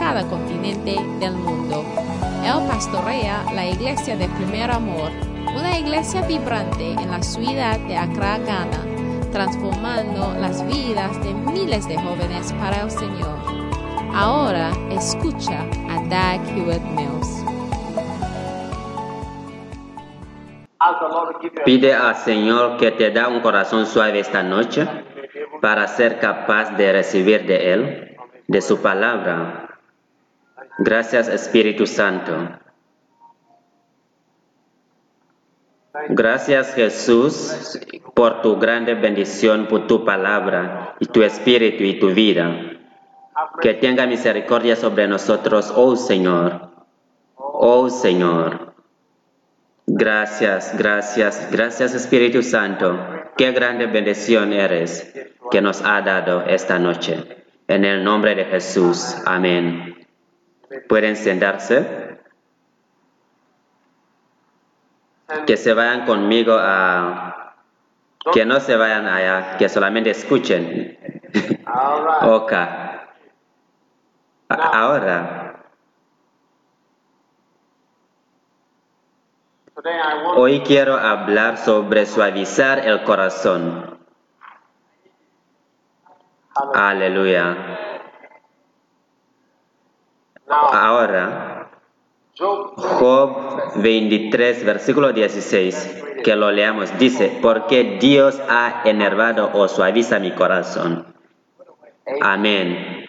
cada continente del mundo. Él pastorea la iglesia de primer amor, una iglesia vibrante en la ciudad de Accra, Ghana, transformando las vidas de miles de jóvenes para el Señor. Ahora escucha a Doug Hewitt Mills. Pide al Señor que te da un corazón suave esta noche para ser capaz de recibir de Él, de su palabra. Gracias Espíritu Santo. Gracias Jesús por tu grande bendición, por tu palabra y tu espíritu y tu vida. Que tenga misericordia sobre nosotros, oh Señor. Oh Señor. Gracias, gracias, gracias Espíritu Santo. Qué grande bendición eres que nos ha dado esta noche. En el nombre de Jesús. Amén. ¿Pueden sentarse? Que se vayan conmigo a... Que no se vayan allá, que solamente escuchen. ok. Ahora. Hoy quiero hablar sobre suavizar el corazón. Aleluya. Ahora, Job 23, versículo 16, que lo leamos, dice, porque Dios ha enervado o suaviza mi corazón. Amén.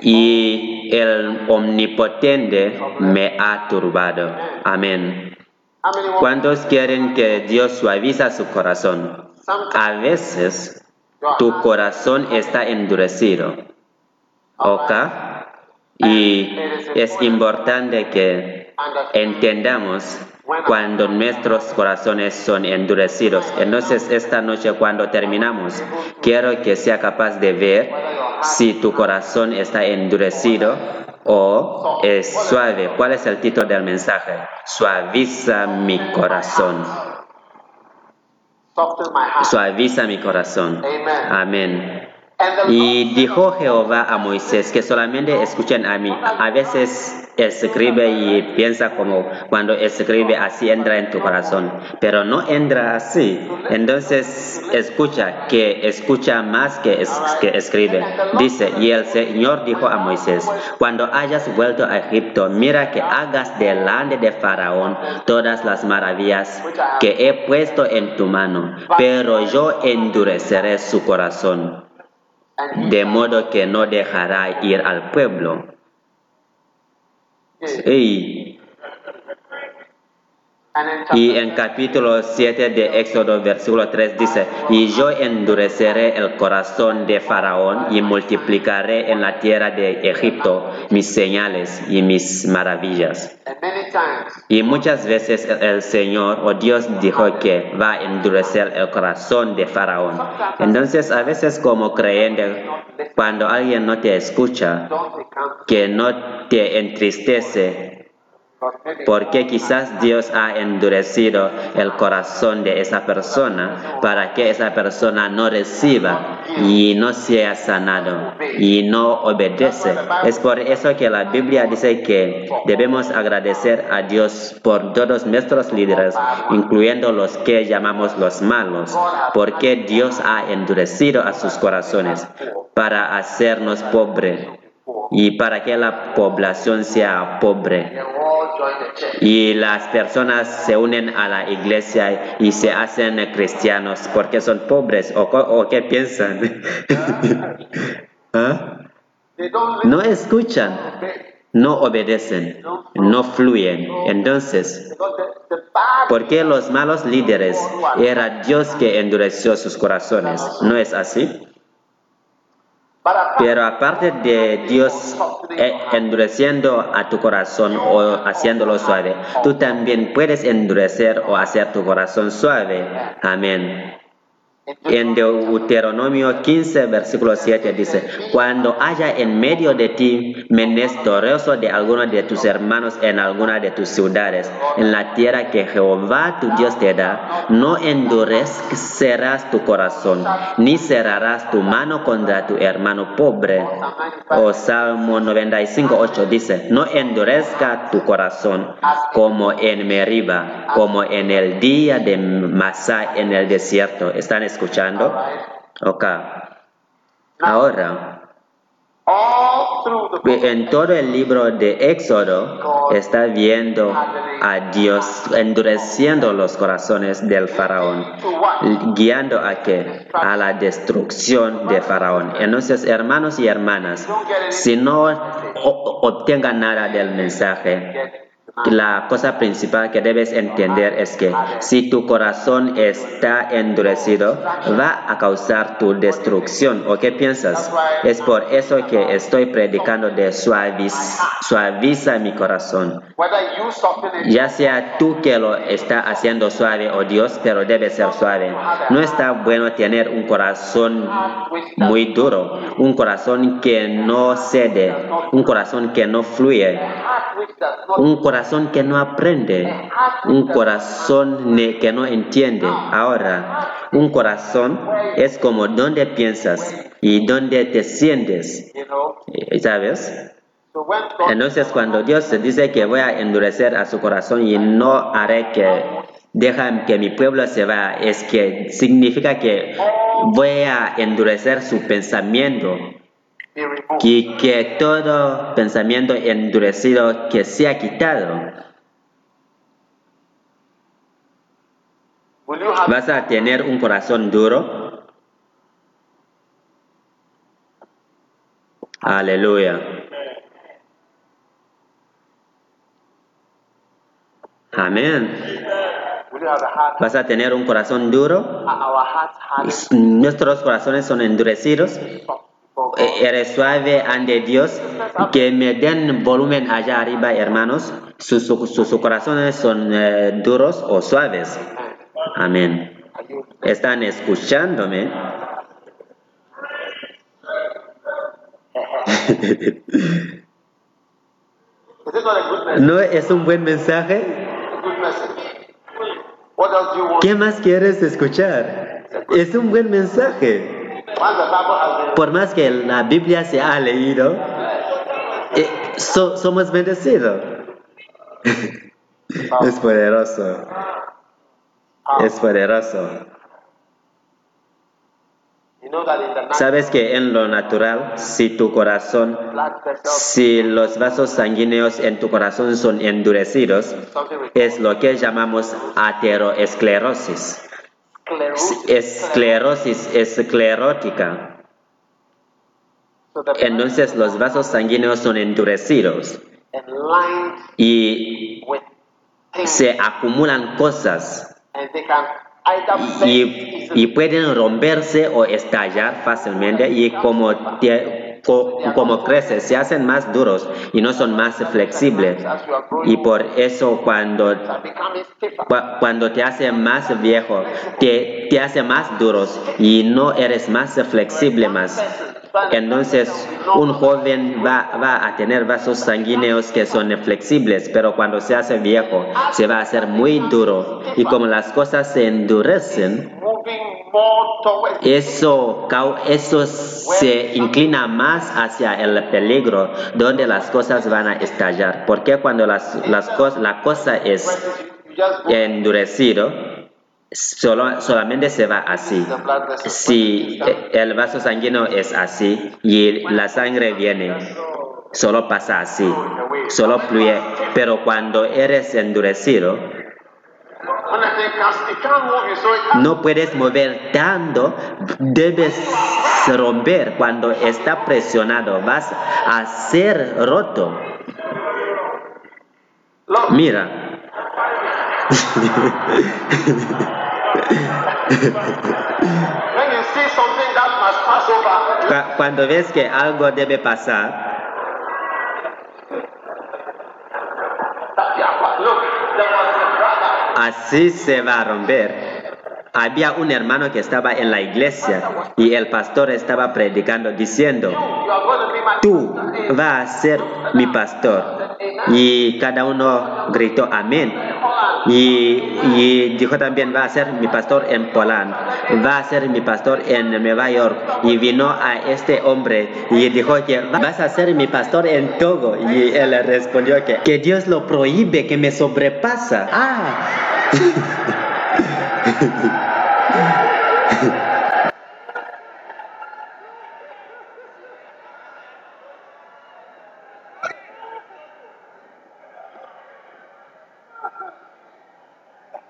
Y el omnipotente me ha turbado. Amén. ¿Cuántos quieren que Dios suaviza su corazón? A veces tu corazón está endurecido. ¿Ok? Y es importante que entendamos cuando nuestros corazones son endurecidos. Entonces, esta noche cuando terminamos, quiero que sea capaz de ver si tu corazón está endurecido o es suave. ¿Cuál es el título del mensaje? Suaviza mi corazón. Suaviza mi corazón. Amén. Y dijo Jehová a Moisés que solamente escuchen a mí. A veces escribe y piensa como cuando escribe así entra en tu corazón, pero no entra así. Entonces escucha, que escucha más que, escribe. Dice, y el Señor dijo a Moisés, cuando hayas vuelto a Egipto, mira que hagas delante de Faraón todas las maravillas que he puesto en tu mano, pero yo endureceré su corazón de modo que no dejará ir al pueblo. Y en capítulo 7 de Éxodo, versículo 3 dice, y yo endureceré el corazón de Faraón y multiplicaré en la tierra de Egipto mis señales y mis maravillas. Y muchas veces el Señor o Dios dijo que va a endurecer el corazón de Faraón. Entonces a veces como creyente, cuando alguien no te escucha, que no te entristece, porque quizás Dios ha endurecido el corazón de esa persona para que esa persona no reciba y no sea sanado y no obedece. Es por eso que la Biblia dice que debemos agradecer a Dios por todos nuestros líderes, incluyendo los que llamamos los malos, porque Dios ha endurecido a sus corazones para hacernos pobres y para que la población sea pobre. Y las personas se unen a la iglesia y se hacen cristianos porque son pobres o, qué piensan. ¿Ah? No escuchan, no obedecen, no fluyen. Entonces, porque los malos líderes era Dios que endureció sus corazones? ¿No es así? Pero aparte de Dios eh, endureciendo a tu corazón o haciéndolo suave, tú también puedes endurecer o hacer tu corazón suave. Amén. En Deuteronomio 15, versículo 7 dice, cuando haya en medio de ti menesteroso de alguno de tus hermanos en alguna de tus ciudades, en la tierra que Jehová tu Dios te da, no endurecerás tu corazón, ni cerrarás tu mano contra tu hermano pobre. O Salmo 95, 8 dice, no endurezca tu corazón como en Meriba, como en el día de Masá en el desierto. ¿Están escuchando? Ok. Ahora, en todo el libro de Éxodo está viendo a Dios endureciendo los corazones del faraón, guiando a que a la destrucción de faraón. Entonces, hermanos y hermanas, si no obtengan nada del mensaje, la cosa principal que debes entender es que si tu corazón está endurecido, va a causar tu destrucción. ¿O qué piensas? Es por eso que estoy predicando de suaviza mi corazón. Ya sea tú que lo está haciendo suave o Dios, pero debe ser suave. No está bueno tener un corazón muy duro, un corazón que no cede, un corazón que no fluye, un corazón que no aprende, un corazón que no entiende. Ahora, un corazón es como donde piensas y donde te sientes, eh, ¿sabes? Entonces cuando Dios dice que voy a endurecer a su corazón y no haré que deja que mi pueblo se vaya, es que significa que voy a endurecer su pensamiento y que todo pensamiento endurecido que sea quitado. ¿Vas a tener un corazón duro? Aleluya. Amén. ¿Vas a tener un corazón duro? Nuestros corazones son endurecidos. Eh, eres suave ante Dios, que me den volumen allá arriba, hermanos. Sus, corazones son eh, duros o suaves. Amén. ¿Están escuchándome? ¿No es un buen mensaje? ¿Qué más quieres escuchar? Es un buen mensaje. Por más que la Biblia se ha leído, eh, somos bendecidos. es poderoso. Es poderoso. Sabes que en lo natural, si tu corazón, si los vasos sanguíneos en tu corazón son endurecidos, es lo que llamamos ateroesclerosis esclerosis. Esclerótica. Entonces los vasos sanguíneos son endurecidos. y se acumulan cosas. Y, y, pueden romperse o estallar fácilmente. Y como te, como crece, se hacen más duros y no son más flexibles. Y por eso cuando, cuando te hace más viejo, te, te hace más duros y no eres más flexible más. Entonces, un joven va, va, a tener vasos sanguíneos que son flexibles, pero cuando se hace viejo, se va a hacer muy duro. Y como las cosas se endurecen, eso, eso se inclina más hacia el peligro, donde las cosas van a estallar. Porque cuando las, las la cosa es endurecido, solo, solamente se va así. Si el vaso sanguíneo es así y la sangre viene, solo pasa así, solo fluye. Pero cuando eres endurecido, no puedes mover tanto, debes romper. Cuando está presionado, vas a ser roto. Mira. Cu- Cuando ves que algo debe pasar, Look, there was a brother. Así se va a romper. Había un hermano que estaba en la iglesia y el pastor estaba predicando diciendo, tú vas a ser mi pastor. Y cada uno gritó amén. Y, y dijo también, va a ser mi pastor en Poland, va a ser mi pastor en Nueva York. Y vino a este hombre y dijo que vas a ser mi pastor en Togo. Y él respondió que, que Dios lo prohíbe, que me sobrepasa. Ah.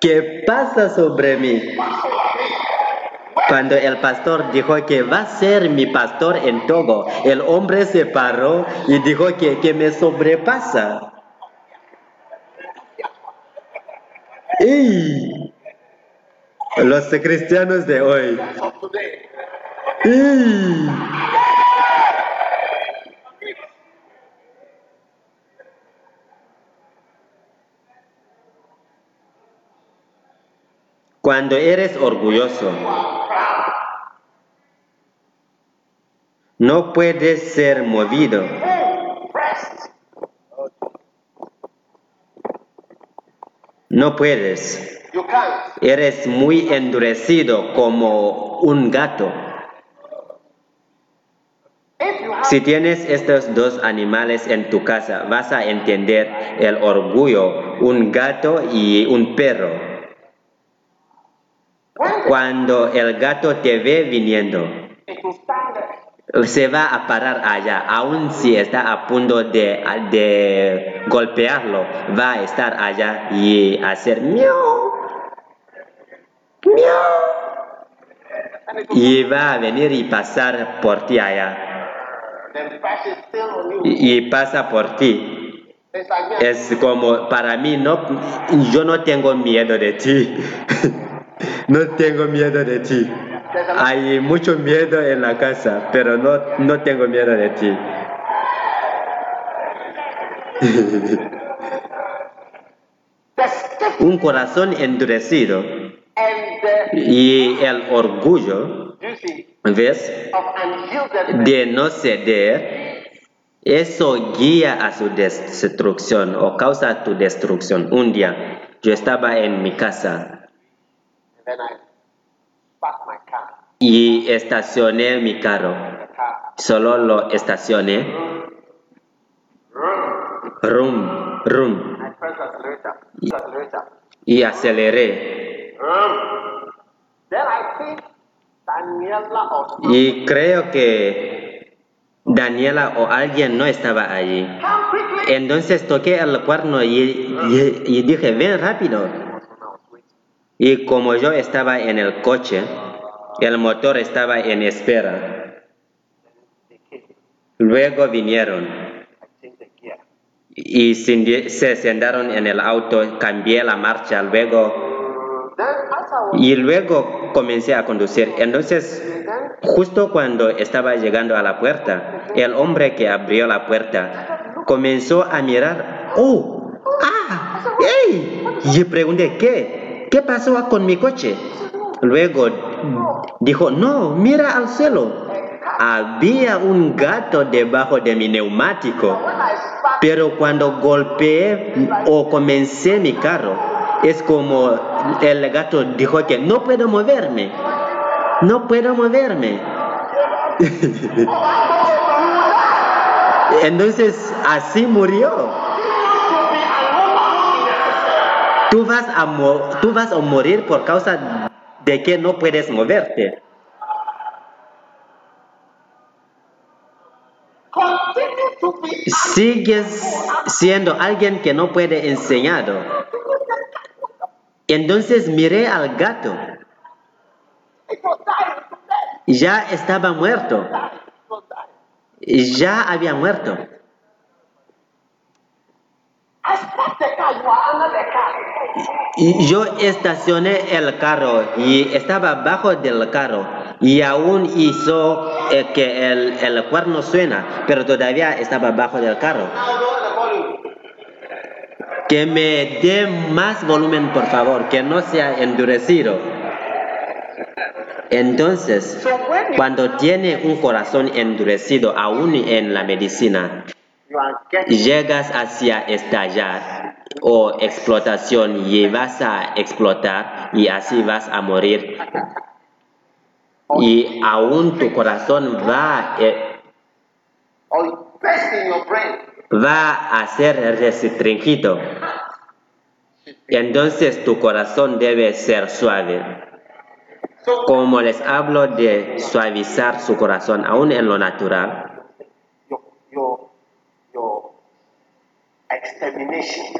¿Qué pasa sobre mí? Cuando el pastor dijo que va a ser mi pastor en Togo, el hombre se paró y dijo que, que me sobrepasa. ¡Ey! Los cristianos de hoy. of today. ¡Ey! Cuando eres orgulloso, no puedes ser movido. No puedes. Eres muy endurecido como un gato. Si tienes estos dos animales en tu casa, vas a entender el orgullo, un gato y un perro. Cuando el gato te ve viniendo, se va a parar allá, aun si está a punto de, golpearlo, va a estar allá y hacer miau, miau, y va a venir y pasar por ti allá, y, y pasa por ti. Es como, para mí, no, yo no tengo miedo de ti. no tengo miedo de ti. Hay mucho miedo en la casa, pero no, no tengo miedo de ti. Un corazón endurecido y el orgullo, ¿ves? De no ceder, eso guía a su destrucción o causa tu destrucción. Un día yo estaba en mi casa then I parked my car. y estacioné mi carro. Solo lo estacioné. Rum, rum. I pressed the accelerator. The accelerator. Y aceleré. Then I think Daniela or Y creo que Daniela o alguien no estaba allí. Entonces toqué el cuerno y, y- y dije, ven rápido. Y como yo estaba en el coche, el motor estaba en espera. Luego vinieron y se sentaron en el auto, cambié la marcha, luego y luego comencé a conducir. Entonces, justo cuando estaba llegando a la puerta, el hombre que abrió la puerta comenzó a mirar. ¡Oh! ¡Ah! ¡Ey! Y pregunté, ¿qué? ¿Qué pasó con mi coche? Luego dijo, no, mira al cielo. Había un gato debajo de mi neumático. Pero cuando golpeé o comencé mi carro, es como el gato dijo que no puedo moverme. No puedo moverme. Entonces así murió. Tú vas, a tú vas a morir por causa de que no puedes moverte. Sigues siendo alguien que no puede enseñado. Entonces miré al gato. Ya estaba muerto. Ya había muerto. I sparked the car. You are under the car. Y yo estacioné el carro y estaba bajo del carro y aún hizo eh, que el, el cuerno suena, pero todavía estaba bajo del carro. Que me dé más volumen, por favor, que no sea endurecido. Entonces, cuando tiene un corazón endurecido, aún en la medicina, llegas hacia estallar o explotación y vas a explotar y así vas a morir. Y aún tu corazón va, eh, va a ser restringido. Entonces tu corazón debe ser suave. Como les hablo de suavizar su corazón, aún en lo natural,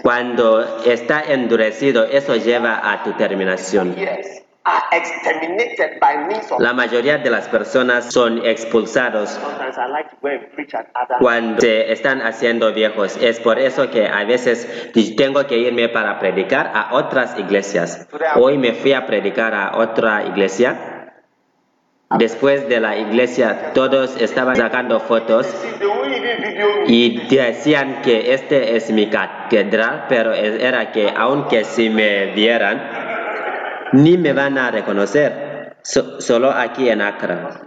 cuando está endurecido, eso lleva a tu terminación. La mayoría de las personas son expulsados cuando se están haciendo viejos. Es por eso que a veces tengo que irme para predicar a otras iglesias. Hoy me fui a predicar a otra iglesia. Después de la iglesia todos estaban sacando fotos y decían que este es mi catedral, pero era que aunque si me vieran, ni me van a reconocer. So- solo aquí en Accra.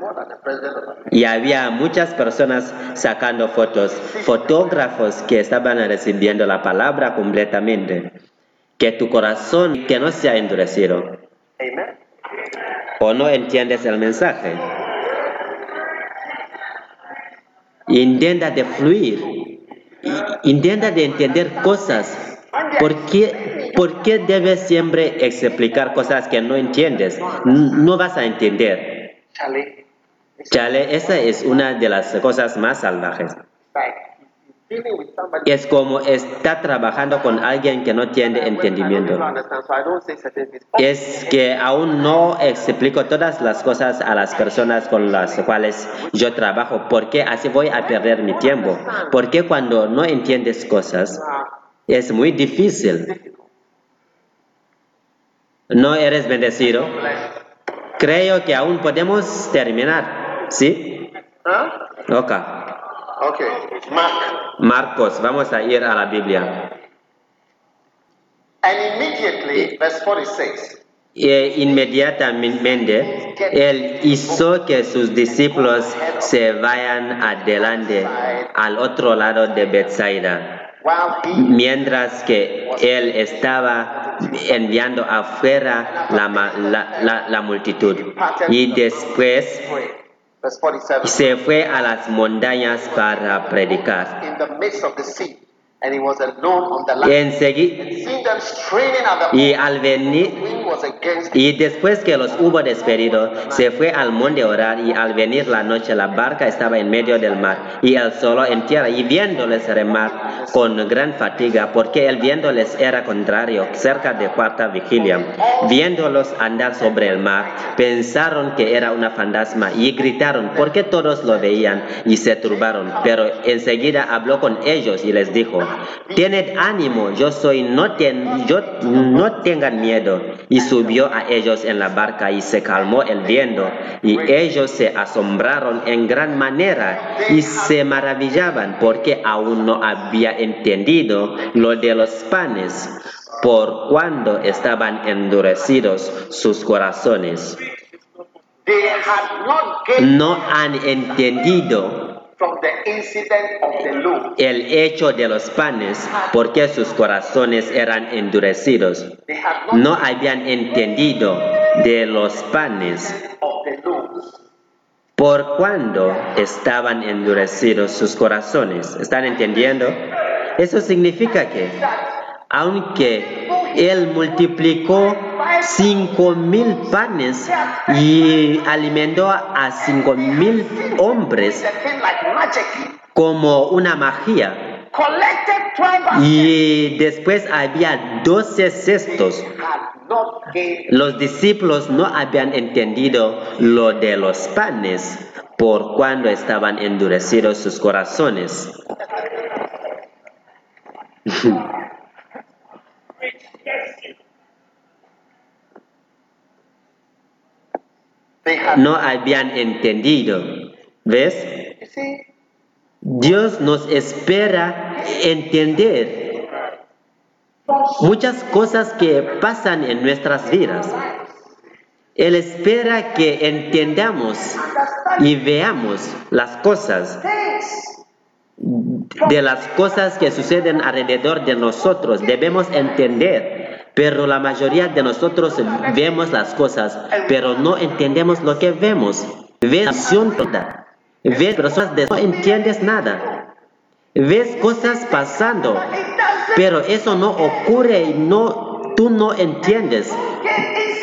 Y había muchas personas sacando fotos, fotógrafos que estaban recibiendo la palabra completamente. Que tu corazón que no sea endurecido. O no entiendes el mensaje. Intenta de fluir, intenta de entender cosas. ¿Por qué, ¿Por qué debes siempre explicar cosas que no entiendes? No vas a entender. Chale, esa es una de las cosas más salvajes. Es como está trabajando con alguien que no tiene entendimiento. Es que aún no explico todas las cosas a las personas con las cuales yo trabajo, porque así voy a perder mi tiempo. Porque cuando no entiendes cosas, es muy difícil. ¿No eres bendecido? Creo que aún podemos terminar. ¿Sí? huh? Ok. Okay. Mark. Marcos, vamos a ir a la Biblia. And immediately, verse 46. E inmediatamente él hizo que sus discípulos se vayan adelante al otro lado de Bethsaida, mientras que él estaba enviando afuera la, ma- la- la- la multitud. Y después prayed. Verse 47. Se fue a las montañas para predicar. In the midst of the sea, and he was alone on the land. Ensegui- And seeing them straining at the y al venir. Y después que los hubo despedido, se fue al monte a orar y al venir la noche la barca estaba en medio del mar y él solo en tierra y viéndoles remar con gran fatiga porque el viéndoles era contrario cerca de cuarta vigilia. Viéndolos andar sobre el mar, pensaron que era una fantasma y gritaron porque todos lo veían y se turbaron. Pero enseguida habló con ellos y les dijo, tened ánimo, yo soy, no, ten- yo, no tengan miedo. Y subió a ellos en la barca y se calmó el viento. Y ellos se asombraron en gran manera y se maravillaban porque aún no había entendido lo de los panes por cuando estaban endurecidos sus corazones. No han entendido from the incident of the el hecho de los panes porque sus corazones eran endurecidos. They had not No habían entendido de los panes of the looms. por cuando estaban endurecidos sus corazones. ¿Están entendiendo? Eso significa que aunque Él multiplicó cinco mil panes y alimentó a cinco mil hombres como una magia Collected 12 baskets. y después había doce cestos. Los discípulos no habían entendido lo de los panes por cuando estaban endurecidos sus corazones. no habían entendido. ¿Ves? Dios nos espera entender muchas cosas que pasan en nuestras vidas. Él espera que entendamos y veamos las cosas de las cosas que suceden alrededor de nosotros. Debemos entender, pero la mayoría de nosotros vemos las cosas, pero no entendemos lo que vemos. Ves toda. Ves personas de no entiendes nada. Ves cosas pasando, pero eso no ocurre y no, tú no entiendes.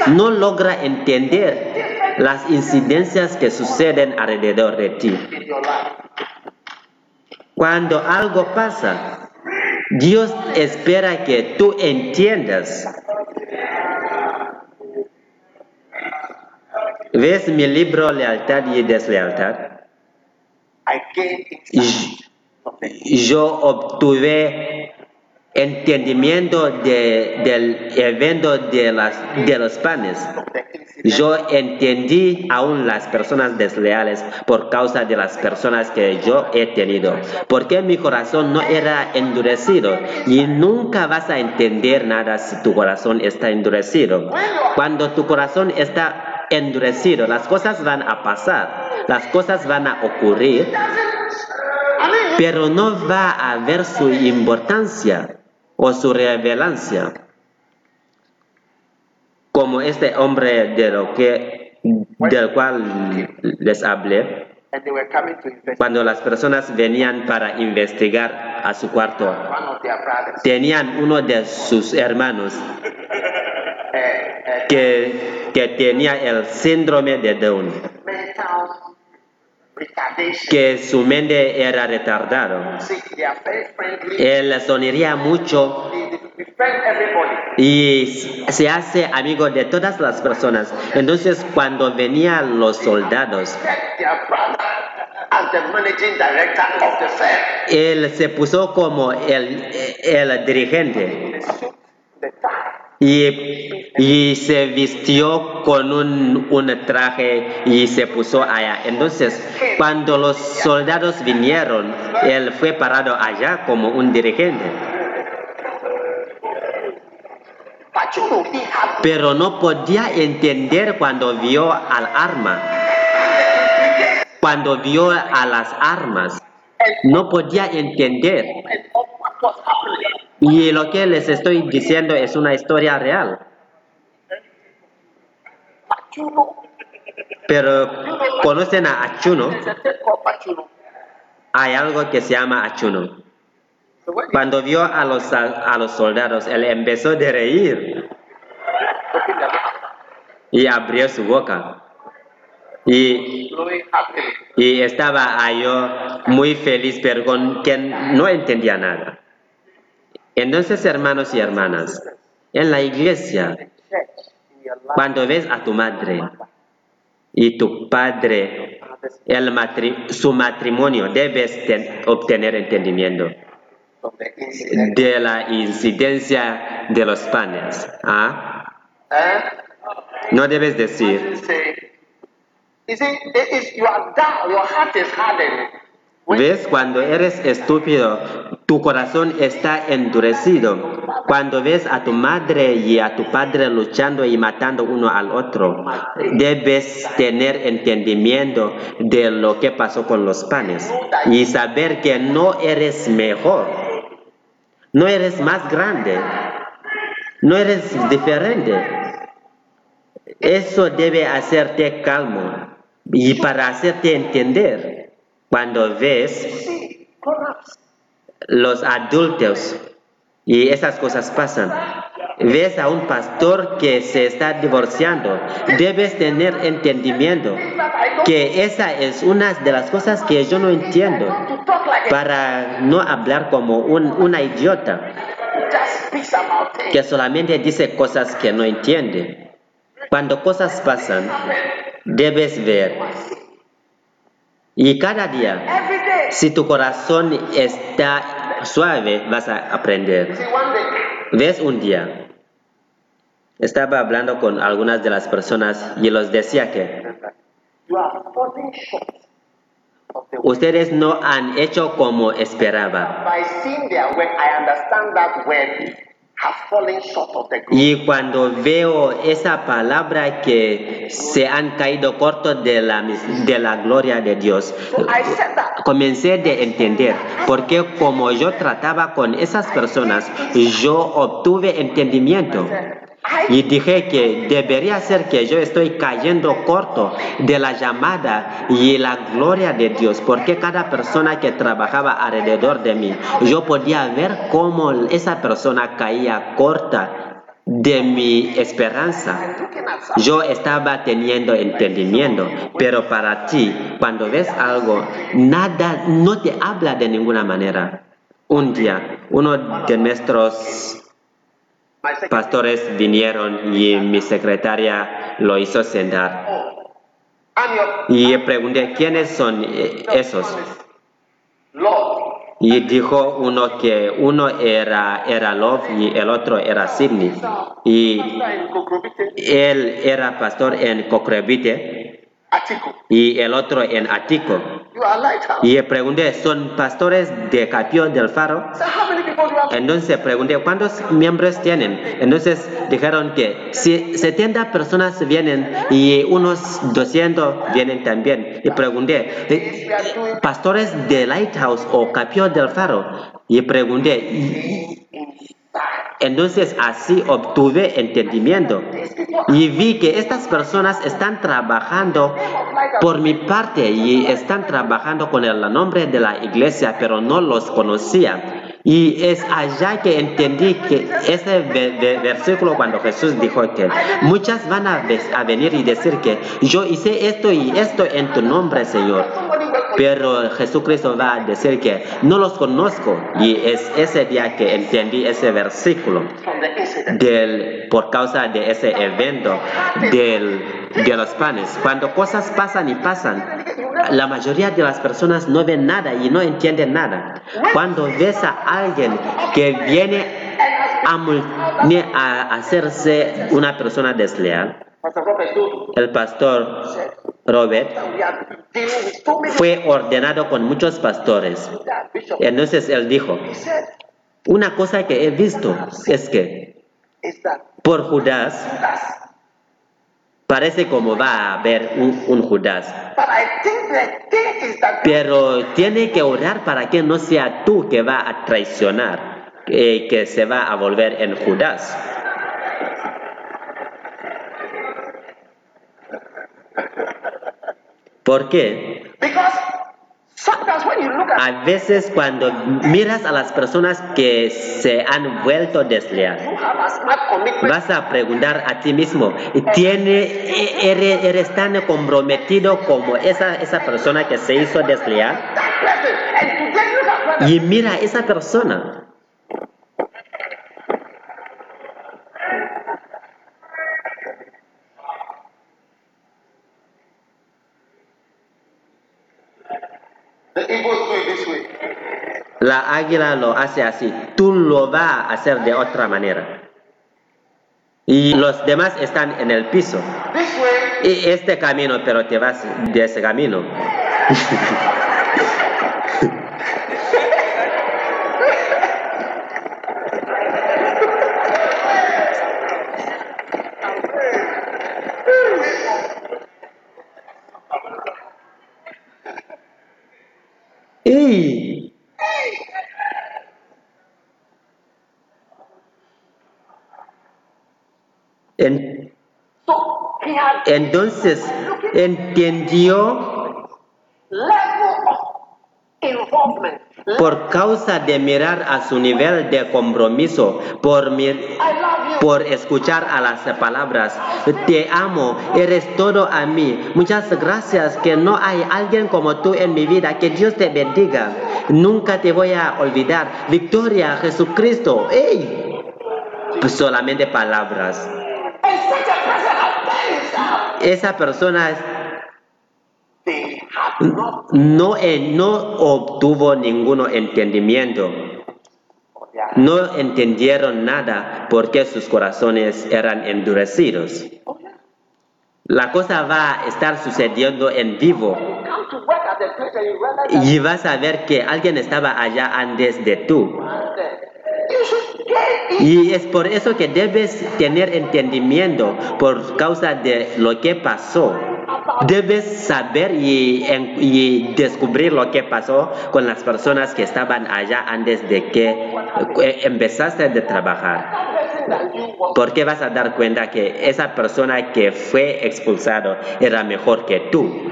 No logra entender las incidencias que suceden alrededor de ti. Cuando algo pasa, Dios espera que tú entiendas. ¿Ves mi libro Lealtad y Deslealtad? Yo obtuve entendimiento de- del evento de, de los panes. Yo entendí aún las personas desleales por causa de las personas que yo he tenido, porque mi corazón no era endurecido y nunca vas a entender nada si tu corazón está endurecido. Cuando tu corazón está endurecido, las cosas van a pasar, las cosas van a ocurrir, pero no va a haber su importancia o su revelancia como este hombre de lo que del cual les hablé cuando las personas venían para investigar a su cuarto tenían uno de sus hermanos Uh, uh, que, que tenía el síndrome de Down. Que su mente era friendly. él sonría mucho. Y se hace amigo de todas las personas. Entonces cuando venían los soldados él se puso como el, el dirigente Y, se vistió con un, un traje y se puso allá. Entonces, cuando los soldados vinieron, él fue parado allá como un dirigente. Pero no podía entender cuando vio al arma. Cuando vio a las armas, no podía entender. Y lo que les estoy diciendo es una historia real. Pero conocen a Achuno. a. Hay algo que se llama Achuno. Cuando vio a los, a, los soldados, él empezó de reír y abrió su boca. Y, y estaba yo muy feliz, pero con que no entendía nada. Entonces, hermanos y hermanas, en la iglesia, cuando ves a tu madre y tu padre, el matri- su matrimonio, debes ten- obtener entendimiento de la incidencia de los panes. ¿ah? No debes decir, ¿ves? Cuando eres estúpido, tu corazón está endurecido. Cuando ves a tu madre y a tu padre luchando y matando uno al otro, debes tener entendimiento de lo que pasó con los panes y saber que no eres mejor, no eres más grande, no eres diferente. Eso debe hacerte calmo y para hacerte entender cuando ves los adultos y esas cosas pasan. Ves a un pastor que se está divorciando, debes tener entendimiento que esa es una de las cosas que yo no entiendo para no hablar como un, una idiota que solamente dice cosas que no entiende. Cuando cosas pasan, debes ver. Y cada día, si tu corazón está suave, vas a aprender. ¿Ves un día? Estaba hablando con algunas de las personas y los decía que Ustedes no han hecho como esperaba. Y cuando veo esa palabra que se han caído cortos de la, de la gloria de Dios, comencé de entender, porque como yo trataba con esas personas, yo obtuve entendimiento. Y dije que debería ser que yo estoy cayendo corto de la llamada y la gloria de Dios, porque cada persona que trabajaba alrededor de mí, yo podía ver cómo esa persona caía corta de mi esperanza. Yo estaba teniendo entendimiento, pero para ti, cuando ves algo, nada, no te habla de ninguna manera. Un día, uno de nuestros pastores vinieron y mi secretaria lo hizo sentar. Y pregunté, ¿quiénes son eh, esos? Y dijo uno que uno era, era Love y el otro era Sidney. Y él era pastor en Cocrevite Y el otro en Atico. Y pregunté, ¿son pastores de Capio del Faro? Entonces pregunté, ¿cuántos miembros tienen? Entonces dijeron que si 70 personas vienen y unos 200 vienen también. Y pregunté, "Eh, ¿pastores de Lighthouse o Capio del Faro? Y pregunté, entonces así obtuve entendimiento. Y vi que estas personas están trabajando por mi parte y están trabajando con el nombre de la iglesia, pero no los conocía. Y es allá que entendí que ese ve- ve- versículo cuando Jesús dijo que muchas van a, ve- a venir y decir que yo hice esto y esto en tu nombre, Señor. Pero Jesucristo va a decir que no los conozco. Y es ese día que entendí ese versículo del, por causa de ese evento del, de los panes. Cuando cosas pasan y pasan, la mayoría de las personas no ven nada y no entienden nada. Cuando ves a alguien que viene a, hacerse una persona desleal, el pastor Robert fue ordenado con muchos pastores. Entonces él dijo, una cosa que he visto es que por Judas parece como va a haber un, un Judas, pero tiene que orar para que no sea tú que va a traicionar, eh, que se va a volver en Judas. ¿Por qué? A veces cuando miras a las personas que se han vuelto a commitment vas a preguntar a ti mismo, ¿tiene, e- eres, eres tan comprometido como esa, esa persona que se hizo desleal? Y mira esa persona. The eagles do it this way La águila lo hace así, tú lo vas a hacer de otra manera. Y los demás están en el piso. this way Y este camino, pero te vas de ese camino. ¡Ey! En- entonces entendió por causa de mirar a su nivel de compromiso, por, por escuchar a las palabras, te amo, eres todo a mí, muchas gracias que no hay alguien como tú en mi vida, que Dios te bendiga, nunca te voy a olvidar, victoria, Jesucristo, ¡ey! Pues solamente palabras. Esa persona not no, eh, no obtuvo ningún entendimiento. No entendieron nada porque sus corazones eran endurecidos. La cosa va a estar sucediendo en vivo y vas a ver que alguien estaba allá antes de tú. Y es por eso que debes tener entendimiento por causa de lo que pasó. Debes saber y, descubrir lo que pasó con las personas que estaban allá antes de que eh, empezaste de trabajar. Porque vas a dar cuenta que esa persona que fue expulsado era mejor que tú.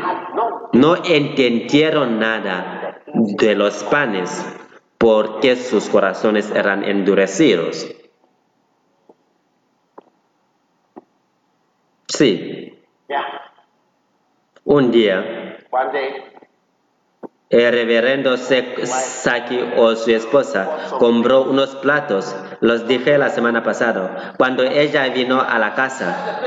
No entendieron nada de los panes porque sus corazones eran endurecidos. Sí. Un día One day, el reverendo Saki o su esposa compró unos platos, los dije la semana pasada, cuando ella vino a la casa.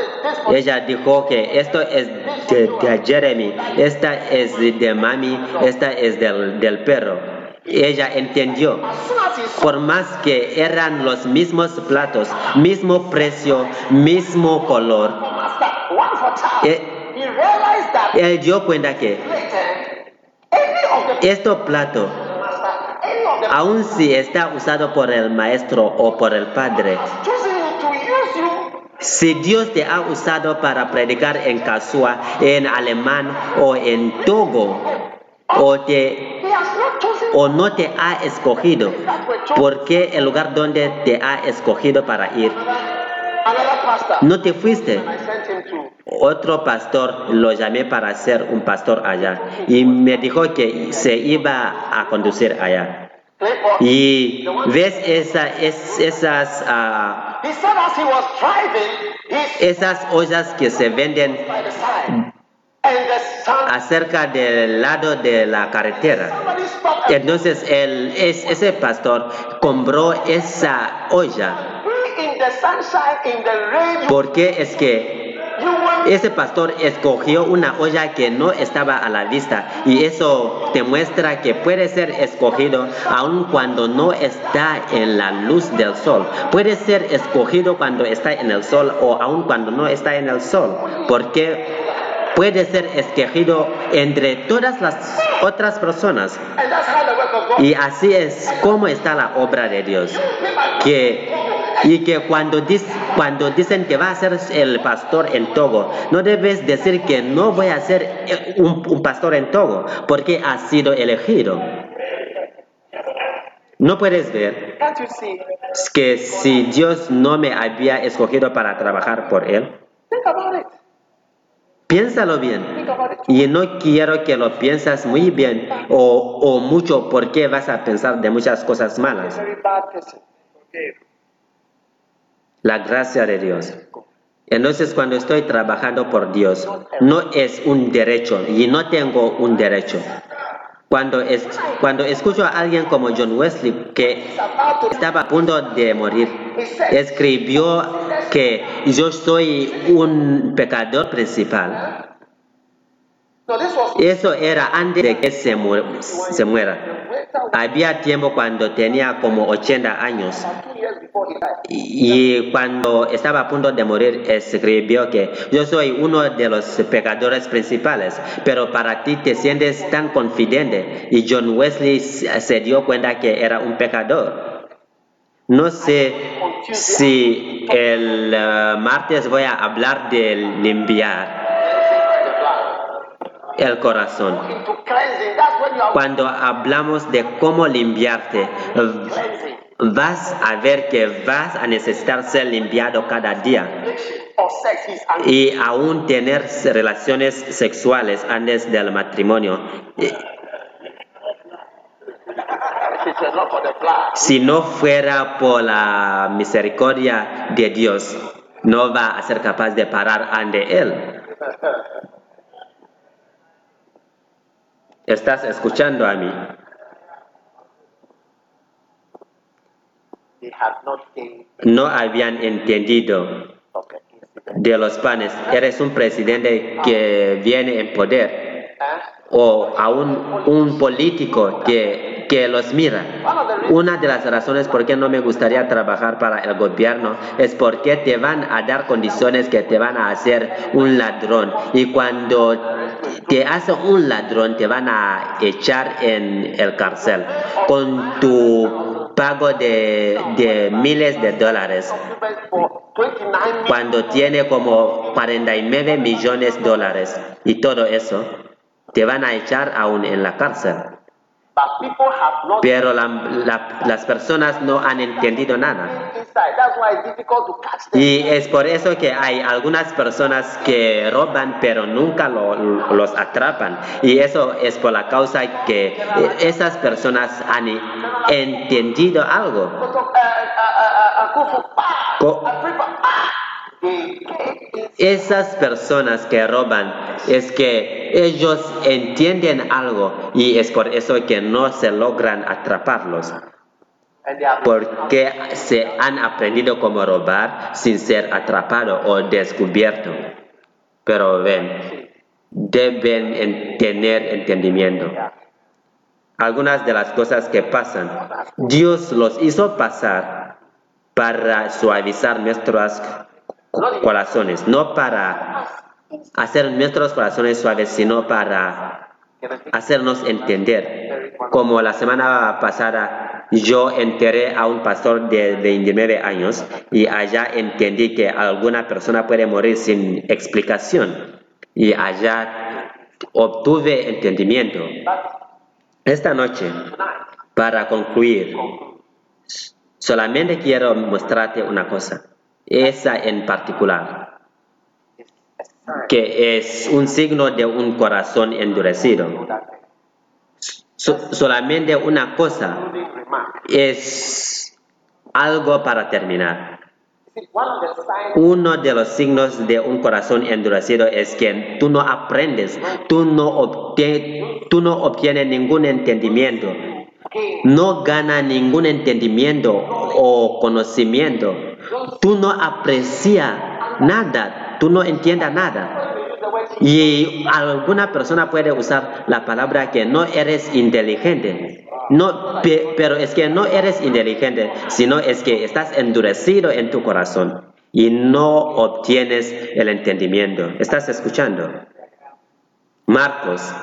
Ella dijo que esto es de, de Jeremy, esta es de mami, esta es del, del perro. Ella entendió. Por más que eran los mismos platos, mismo precio, mismo color, él dio cuenta que este plato, aun si está usado por el maestro o por el padre, si Dios te ha usado para predicar en Kasua, en alemán o en Togo, o te o no te ha escogido, porque el lugar donde te ha escogido para ir. No te fuiste. Otro pastor lo llamé para ser un pastor allá y me dijo que se iba a conducir allá. Y ves esa, es- esas, he esas ollas que se venden acerca del lado de la carretera. Entonces el, es- ese pastor compró esa olla porque es que ese pastor escogió una olla que no estaba a la vista y eso te muestra que puede ser escogido aun cuando no está en la luz del sol. Puede ser escogido cuando está en el sol o aun cuando no está en el sol, porque puede ser escogido entre todas las otras personas. Y así es como está la obra de Dios. Que, y que cuando, dicen que va a ser el pastor en Togo, no debes decir que no voy a ser eh, un, pastor en Togo, porque ha sido elegido. No puedes ver que si Dios no me había escogido para trabajar por Él, piénsalo bien. Y no quiero que lo piensas muy bien o, o mucho porque vas a pensar de muchas cosas malas. La gracia de Dios. Entonces cuando estoy trabajando por Dios, no es un derecho y no tengo un derecho. Cuando, es, cuando escucho a alguien como John Wesley que estaba a punto de morir, escribió que yo soy un pecador principal. Eso era antes de que se, mu- muera. Había tiempo cuando tenía como 80 años y cuando estaba a punto de morir escribió que yo soy uno de los pecadores principales, pero para ti te sientes tan confidente y John Wesley se dio cuenta que era un pecador. No sé si el eh, martes voy a hablar de limpiar el corazón. Cuando hablamos de cómo limpiarte, vas a ver que vas a necesitar ser limpiado cada día y aún tener relaciones sexuales antes del matrimonio. Si no fuera por la misericordia de Dios, no va a ser capaz de parar ante Él. ¿Estás escuchando a mí? No habían entendido de los panes. Eres un presidente que viene en poder Eh? O a un, político que, que los mira. Una de las razones por qué no me gustaría trabajar para el gobierno es porque te van a dar condiciones que te van a hacer un ladrón. Y cuando te hacen un ladrón, te van a echar en el cárcel con tu pago de, de miles de dólares cuando tiene como 49 millones de dólares y todo eso, te van a echar aún en la cárcel. Pero las personas no han entendido nada. Y es por eso que hay algunas personas que roban pero nunca los atrapan. Y eso es por la causa que esas personas han entendido algo. Esas personas que roban es que ellos entienden algo y es por eso que no se logran atraparlos. Porque se han aprendido cómo robar sin ser atrapado o descubierto. Pero ven, deben tener entendimiento. Algunas de las cosas que pasan, Dios los hizo pasar para suavizar nuestros corazones, no para hacer nuestros corazones suaves, sino para hacernos entender. Como la semana pasada yo enteré a un pastor de 29 años y allá entendí que alguna persona puede morir sin explicación y allá obtuve entendimiento. Esta noche, para concluir, solamente quiero mostrarte una cosa esa en particular, que es un signo de un corazón endurecido. solamente una cosa es algo para terminar. Uno de los signos de un corazón endurecido es que tú no aprendes, tú no, tú no obtienes ningún entendimiento, no gana ningún entendimiento o conocimiento tú no aprecias nada, tú no entiendes nada. Y alguna persona puede usar la palabra que no eres inteligente. No, pero es que no eres inteligente, sino es que estás endurecido en tu corazón y no obtienes el entendimiento. ¿Estás escuchando? Marcos,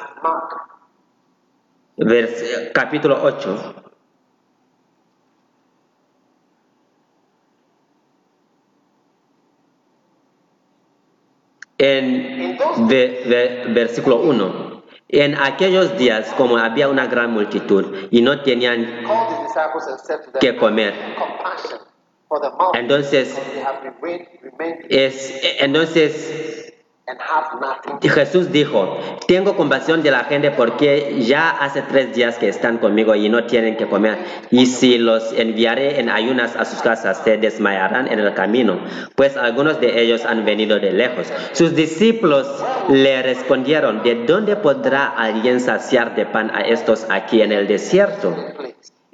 capítulo 8, en versículo 1. En aquellos días, como había una gran multitud y no tenían que comer, entonces, es, entonces y Jesús dijo, tengo compasión de la gente porque ya hace tres días que están conmigo y no tienen que comer. Y si los enviaré en ayunas a sus casas, se desmayarán en el camino, pues algunos de ellos han venido de lejos. Sus discípulos le respondieron, ¿de dónde podrá alguien saciar de pan a estos aquí en el desierto?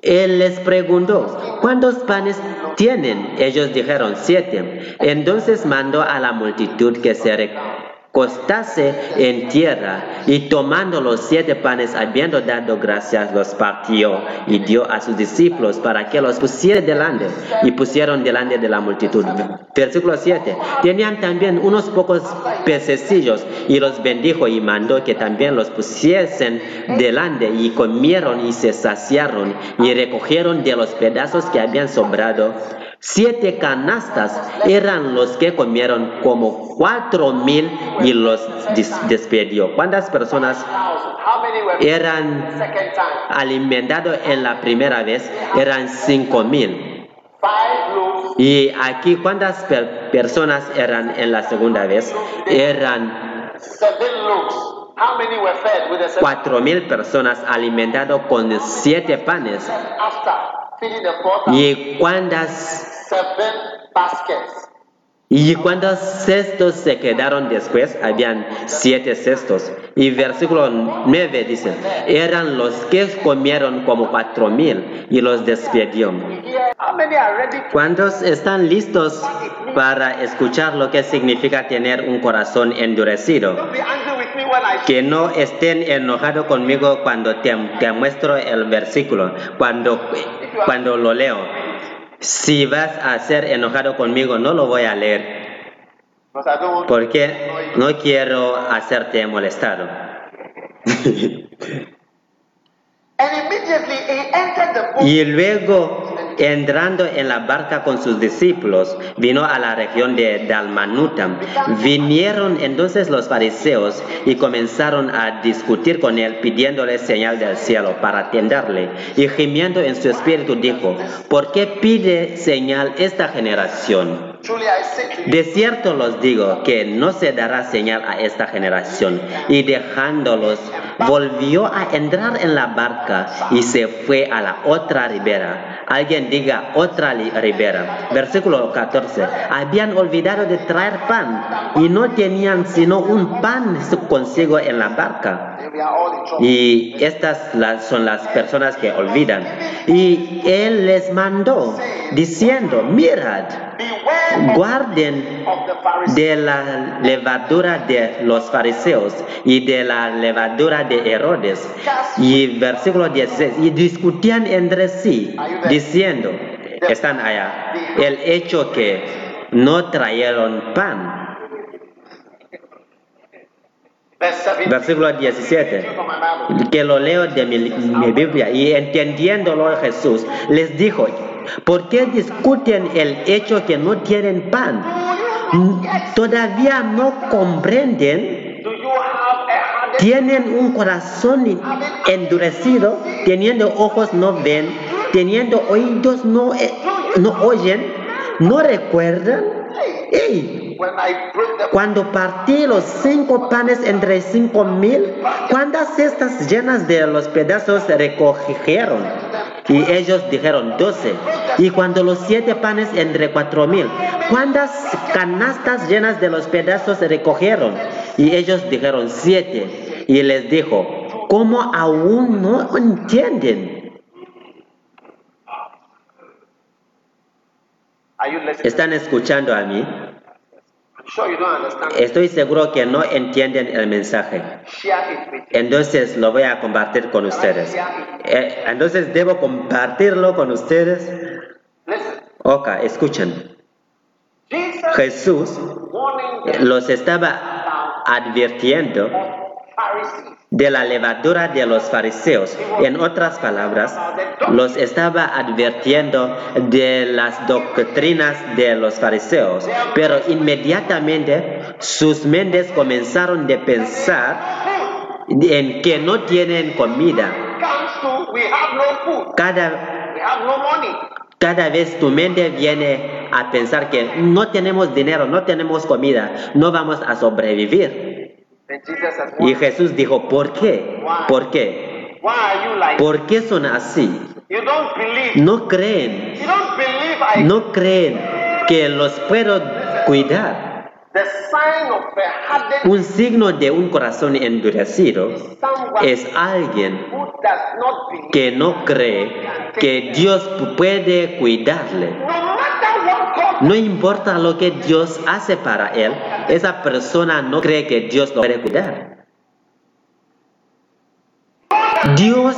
Él les preguntó, ¿cuántos panes tienen? Ellos dijeron, siete. Entonces mandó a la multitud que se acostase en tierra y tomando los siete panes, habiendo dado gracias, los partió y dio a sus discípulos para que los pusiera delante y pusieron delante de la multitud. Versículo 7. Tenían también unos pocos pececillos y los bendijo y mandó que también los pusiesen delante y comieron y se saciaron y recogieron de los pedazos que habían sobrado Siete canastas eran los que comieron como cuatro mil y los despedió. ¿Cuántas personas eran alimentados en la primera vez? Eran cinco mil. Y aquí, ¿cuántas personas eran en la segunda vez? Eran cuatro mil personas alimentados con siete panes. filling the pot. Y cuántas seven baskets. Y cuántos cestos se quedaron después? Habían siete cestos. Y versículo 9 dice, eran los que comieron como cuatro mil y los despidió. ¿Cuántos están listos para escuchar lo que significa tener un corazón endurecido? que no estén enojados conmigo cuando te, te muestro el versículo, cuando, cuando lo leo. Si vas a ser enojado conmigo, no lo voy a leer, porque no quiero hacerte molestado. Y luego, entrando en la barca con sus discípulos, vino a la región de Dalmanuta. Vinieron entonces los fariseos y comenzaron a discutir con él, pidiéndole señal del cielo para atenderle. Y gimiendo en su espíritu dijo, ¿por qué pide señal esta generación? De cierto los digo que no se dará señal a esta generación. Y dejándolos, volvió a entrar en la barca y se fue a la otra ribera. Alguien diga otra ribera. Versículo 14. Habían olvidado de traer pan y no tenían sino un pan consigo en la barca. Y estas son las personas que olvidan. Y él les mandó diciendo, mirad, guarden de la levadura de los fariseos y de la levadura de Herodes. Y versículo 16, y discutían entre sí, diciendo, están allá, el hecho que no trajeron pan. Verse 17. Versículo 17. From my Bible. que lo leo de mi, Biblia y entendiéndolo Jesús les dijo, ¿por qué discuten el hecho que no tienen pan? ¿Todavía no comprenden? ¿Tienen un corazón endurecido? ¿Teniendo ojos no ven? ¿Teniendo oídos no, eh, no oyen? ¿No recuerdan? Cuando partí los cinco panes entre cinco mil, ¿cuántas cestas llenas de los pedazos recogieron? Y ellos dijeron doce. Y cuando los siete panes entre cuatro mil, ¿cuántas canastas llenas de los pedazos recogieron? Y ellos dijeron siete. Y les dijo, ¿cómo aún no entienden? ¿Están escuchando a mí? Estoy seguro que no entienden el mensaje. Entonces lo voy a compartir con ustedes. Eh, entonces debo compartirlo con ustedes. Ok, escuchen. Jesús los estaba advirtiendo. De la levadura de los fariseos. En otras palabras, los estaba advirtiendo de las doctrinas de los fariseos. Pero inmediatamente sus mentes comenzaron a pensar en que no tienen comida. Cada. Cada vez tu mente viene a pensar que no tenemos dinero, no tenemos comida, no vamos a sobrevivir. Y Jesús dijo, ¿por qué? ¿Por qué? ¿Por qué son así? No creen, no creen que los puedo cuidar. Un signo de un corazón endurecido es alguien que no cree que Dios puede cuidarle. No importa lo que Dios hace para él, esa persona no cree que Dios lo puede cuidar. Dios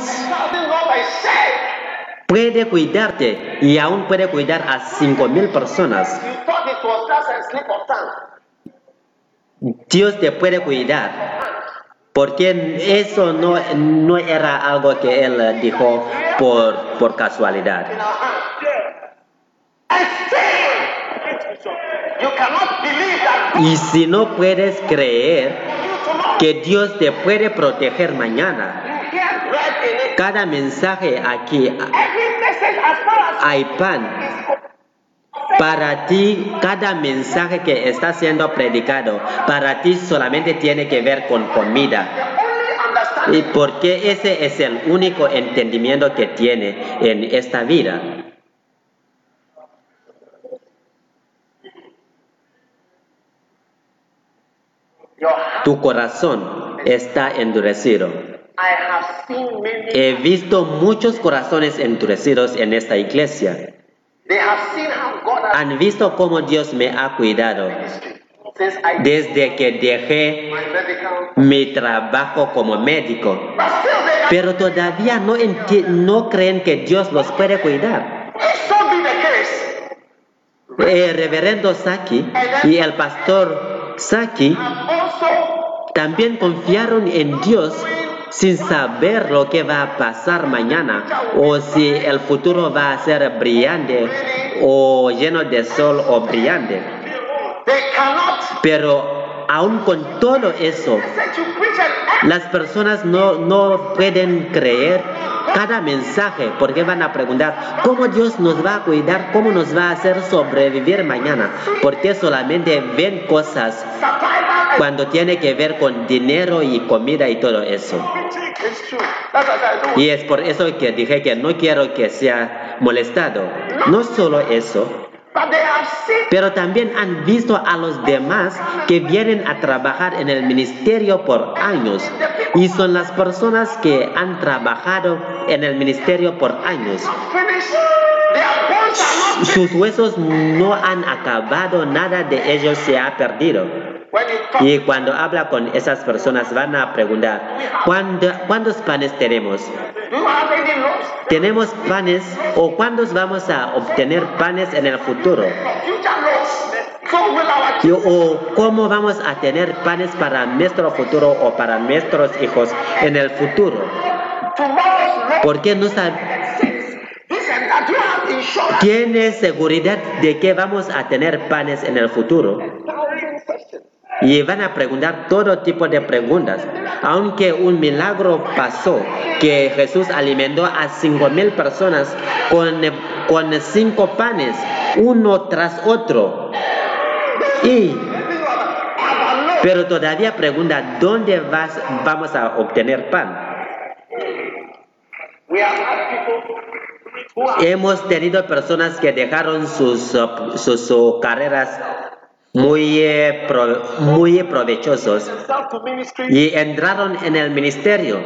puede cuidarte y aún puede cuidar a cinco mil personas. Dios te puede cuidar porque eso no, no era algo que él dijo por, por casualidad. Y si no puedes creer que Dios te puede proteger mañana, cada mensaje aquí hay pan. Para ti, cada mensaje que está siendo predicado, para ti solamente tiene que ver con comida. Y porque ese es el único entendimiento que tiene en esta vida. Tu corazón está endurecido. He visto muchos corazones endurecidos en esta iglesia. Han visto cómo Dios me ha cuidado. desde que dejé mi trabajo como médico. Pero todavía no, no creen que Dios los puede cuidar. El reverendo Saki y el pastor Saki también confiaron en Dios sin saber lo que va a pasar mañana o si el futuro va a ser brillante o lleno de sol o brillante. Pero aún con todo eso, las personas no, no pueden creer cada mensaje porque van a preguntar cómo Dios nos va a cuidar, cómo nos va a hacer sobrevivir mañana, porque solamente ven cosas cuando tiene que ver con dinero y comida y todo eso. Y es por eso que dije que no quiero que sea molestado. No solo eso, Pero también han visto a los demás que vienen a trabajar en el ministerio por años. Y son las personas que han trabajado en el ministerio por años. Sus huesos no han acabado, nada de ellos se ha perdido. Y cuando habla con esas personas van a preguntar, "¿Cuándo- ¿cuántos panes tenemos? ¿Tenemos panes o cuántos vamos a obtener panes en el futuro? ¿O cómo vamos a tener panes para nuestro futuro o para nuestros hijos en el futuro? tomorrow's loss. ¿Por qué no sab- He said that you have insurance. ¿Tiene seguridad de que vamos a tener panes en el futuro? Y van a preguntar todo tipo de preguntas. Aunque un milagro pasó, que Jesús alimentó a cinco mil personas con, con cinco panes, uno tras otro. Y, pero todavía pregunta, ¿dónde vas, vamos a obtener pan? Hemos tenido personas que dejaron sus, sus carreras muy, eh, pro- muy provechosos y entraron en el ministerio.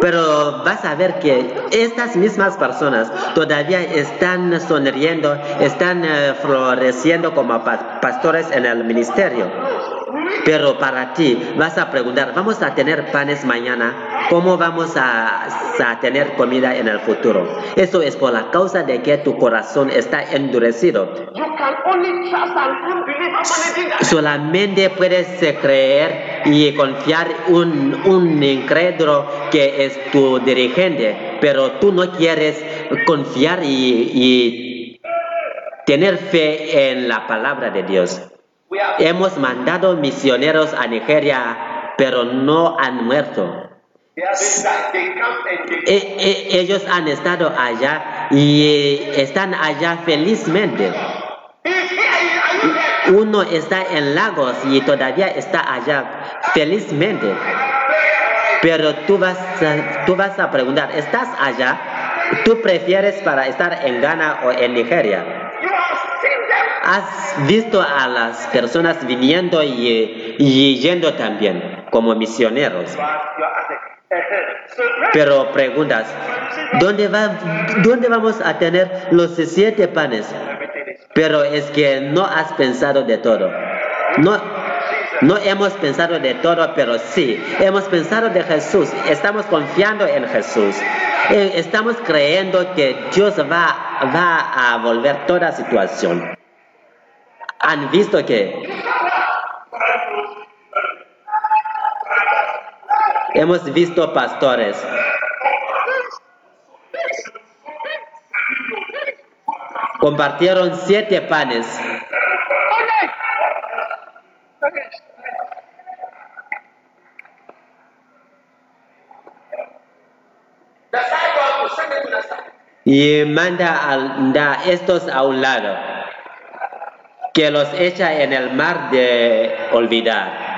Pero vas a ver que estas mismas personas todavía están sonriendo, están eh, floreciendo como pa- pastores en el ministerio. Pero para ti vas a preguntar, ¿vamos a tener panes mañana? ¿Cómo vamos a, tener comida en el futuro? Eso es por la causa de que tu corazón está endurecido. Solamente puedes creer y confiar un, un incrédulo que es tu dirigente, pero tú no quieres confiar y tener fe en la palabra de Dios. Hemos mandado misioneros a Nigeria, pero no han muerto. E- e- ellos han estado allá y están allá felizmente. Uno está en Lagos y todavía está allá felizmente. Pero tú vas, a, tú vas a preguntar, ¿estás allá? ¿Tú prefieres para estar en Ghana o en Nigeria? ¿Has visto a las personas viniendo y, y yendo también como misioneros? Pero preguntas, ¿dónde, va, ¿dónde vamos a tener los siete panes? Pero es que no has pensado de todo. No, no hemos pensado de todo, pero sí, hemos pensado de Jesús. Estamos confiando en Jesús. Eh, Estamos creyendo que Dios va, va a volver toda situación. Han visto que hemos visto pastores compartieron siete panes. Y manda al- da estos a un lado, que los echa en el mar de olvidar.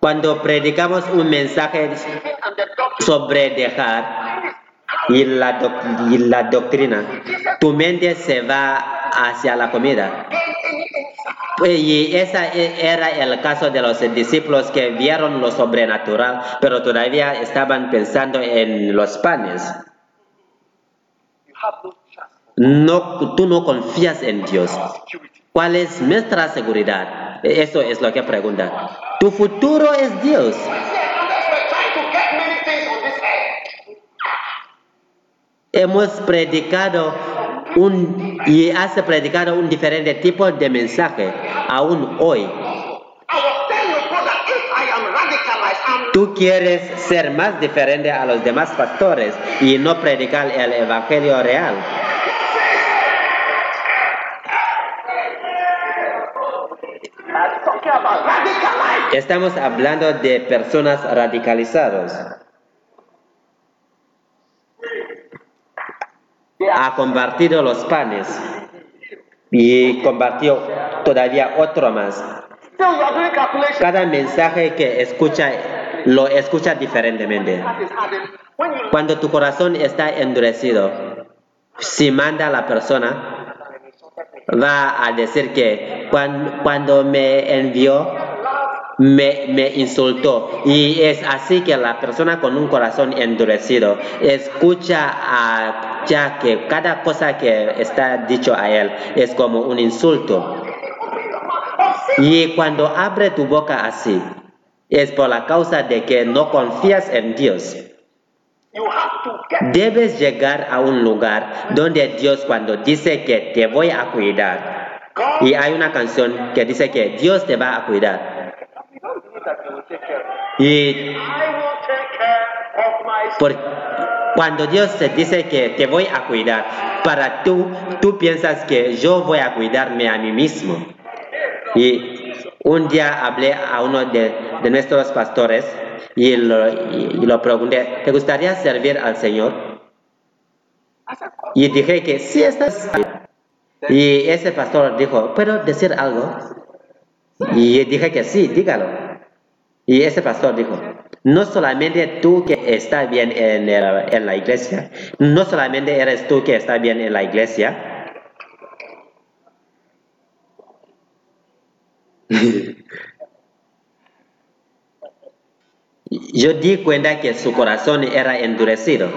Cuando predicamos un mensaje sobre dejar y la, y la doctrina, tu mente se va hacia la comida. Insight. Y ese era el caso de los discípulos que vieron lo sobrenatural, pero todavía estaban pensando en los panes. No tú no confías en Dios. ¿Cuál es nuestra seguridad? Eso es lo que pregunta. Tu futuro es Dios. Hemos predicado y has predicado un diferente tipo de mensaje aún hoy. Tú quieres ser más diferente a los demás pastores y no predicar el evangelio real. Estamos hablando de personas radicalizadas. Ha compartido los panes y compartió todavía otro más. Cada mensaje que escucha lo escucha diferentemente. Cuando tu corazón está endurecido, si manda a la persona, va a decir que cuan- cuando me envió, me, insultó. Y es así que la persona con un corazón endurecido escucha a, ya que cada cosa que está dicho a él es como un insulto. Y cuando abre tu boca así, es por la causa de que no confías en Dios. Debes llegar a un lugar donde Dios cuando dice que te voy a cuidar. Y hay una canción que dice que Dios te va a cuidar. You don't believe that He will take care of Y por- cuando Dios te dice que te voy a cuidar, para tú, tú piensas que yo voy a cuidarme a mí mismo. Y un día hablé a uno de, nuestros pastores y lo, y- lo pregunté, ¿te gustaría servir al Señor? Y dije que sí estás. Y ese pastor dijo, ¿puedo decir algo? Y dije que sí, dígalo. Y ese pastor dijo, no solamente tú que estás bien en, la iglesia, no solamente eres tú que estás bien en la iglesia, Yo di cuenta que su corazón era endurecido.